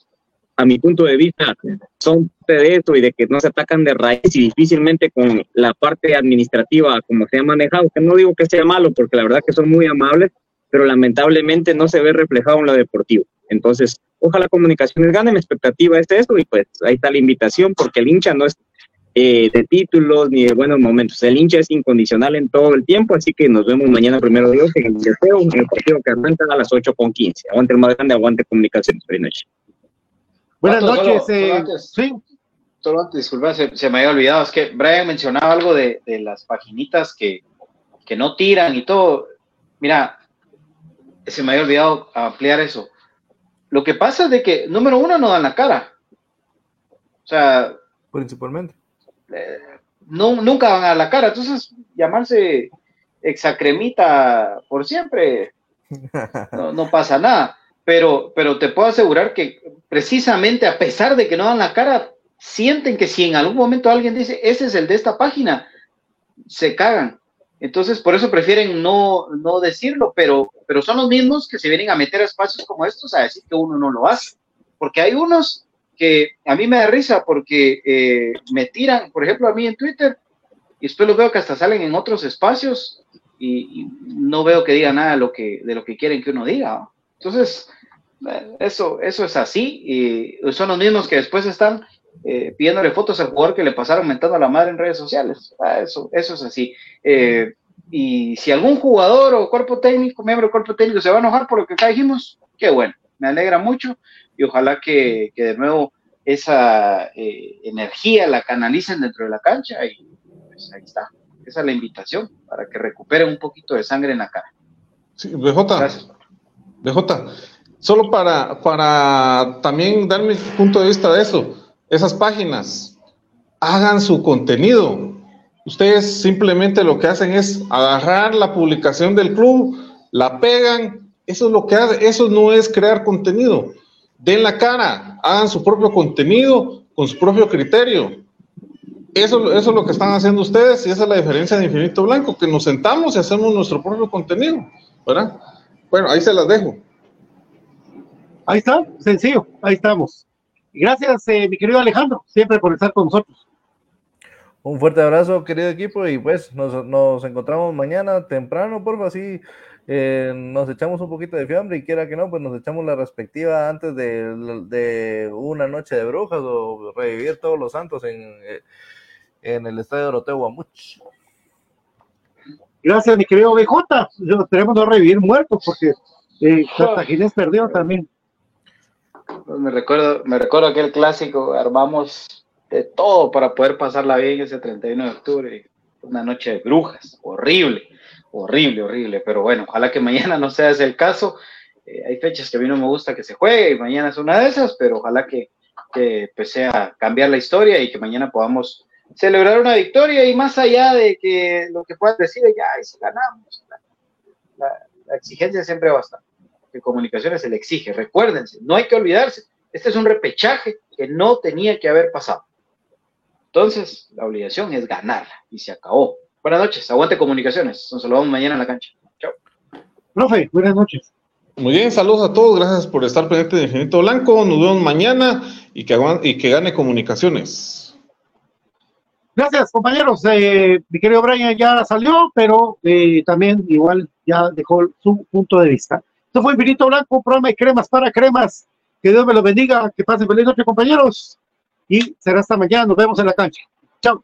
a mi punto de vista, son de eso y de que no se atacan de raíz y difícilmente con la parte administrativa como se ha manejado, que no digo que sea malo, porque la verdad que son muy amables, pero lamentablemente no se ve reflejado en lo deportivo. Entonces, ojalá comunicaciones gane, mi expectativa es eso y pues ahí está la invitación, porque el hincha no es eh, de títulos ni de buenos momentos, el hincha es incondicional en todo el tiempo, así que nos vemos mañana primero Dios en el deseo, en el partido que arranca a las 8 con 15. Aguante el más grande, aguante comunicaciones. Buenas noches. Buenas noches. eh, antes, sí. Solo antes, disculpa, se, se, me había olvidado. Es que Brian mencionaba algo de, de las paginitas que, que, no tiran y todo. Mira, se me había olvidado ampliar eso. Lo que pasa es de que, número uno, no dan la cara. O sea. Principalmente. No, nunca van a la cara. Entonces, llamarse exacremita por siempre, no, no pasa nada pero, pero te puedo asegurar que precisamente a pesar de que no dan la cara, sienten que si en algún momento alguien dice, ese es el de esta página, se cagan. Entonces, por eso prefieren no, no decirlo, pero, pero son los mismos que se vienen a meter a espacios como estos a decir que uno no lo hace. Porque hay unos que a mí me da risa porque eh, me tiran, por ejemplo, a mí en Twitter, y después los veo que hasta salen en otros espacios y, no veo que diga nada de lo que, de lo que quieren que uno diga. Entonces, eh, eso, eso es así, y son los mismos que después están eh, pidiéndole fotos al jugador que le pasaron mentando a la madre en redes sociales. Ah, eso, eso es así. Y si algún jugador o cuerpo técnico, miembro del cuerpo técnico, se va a enojar por lo que acá dijimos, qué bueno, me alegra mucho y ojalá que, que de nuevo esa eh, energía la canalicen dentro de la cancha y pues ahí está. Esa es la invitación para que recuperen un poquito de sangre en la cara. Sí, BJ. Gracias. BJ, solo para, para también dar mi punto de vista de eso, esas páginas, hagan su contenido. Ustedes simplemente lo que hacen es agarrar la publicación del club, la pegan, eso es lo que hace, eso no es crear contenido. Den la cara, hagan su propio contenido con su propio criterio. Eso, eso es lo que están haciendo ustedes y esa es la diferencia de Infinito Blanco, que nos sentamos y hacemos nuestro propio contenido, ¿verdad? Bueno, ahí se las dejo. Ahí está, sencillo, ahí estamos. Gracias, eh, mi querido Alejandro, siempre por estar con nosotros. Un fuerte abrazo, querido equipo, y pues nos, nos encontramos mañana temprano, por así eh, nos echamos un poquito de fiambre y quiera que no, pues nos echamos la respectiva antes de, de una noche de brujas o revivir todos los santos en, eh, en el estadio Doroteo Guamuch. Gracias, mi querido BJ. Tenemos que revivir muertos porque eh, Cartaginés perdió también. Pues me recuerdo, me recuerdo aquel clásico, armamos de todo para poder pasarla bien ese 31 de octubre. Una noche de brujas, horrible, horrible, horrible. Pero bueno, ojalá que mañana no sea ese el caso. Eh, hay fechas que a mí no me gusta que se juegue y mañana es una de esas, pero ojalá que, que pues, sea cambiar la historia y que mañana podamos celebrar una victoria y más allá de que lo que puedas decir ya, si ganamos, la, la, exigencia siempre va a estar. Que comunicaciones se le exige. Recuérdense, no hay que olvidarse. Este es un repechaje que no tenía que haber pasado. Entonces, la obligación es ganarla y se acabó. Buenas noches, aguante comunicaciones. Nos saludamos mañana en la cancha. Chao. Profe, buenas noches. Muy bien, saludos a todos, gracias por estar pendiente de Infinito Blanco. Nos vemos mañana y que, y que gane comunicaciones. Gracias, compañeros. Eh, mi querido Brian ya salió, pero eh, también igual ya dejó su punto de vista. Esto fue Infinito Blanco, programa de cremas para cremas. Que Dios me lo bendiga, que pasen feliz noche, compañeros. Y será hasta mañana. Nos vemos en la cancha. Chao.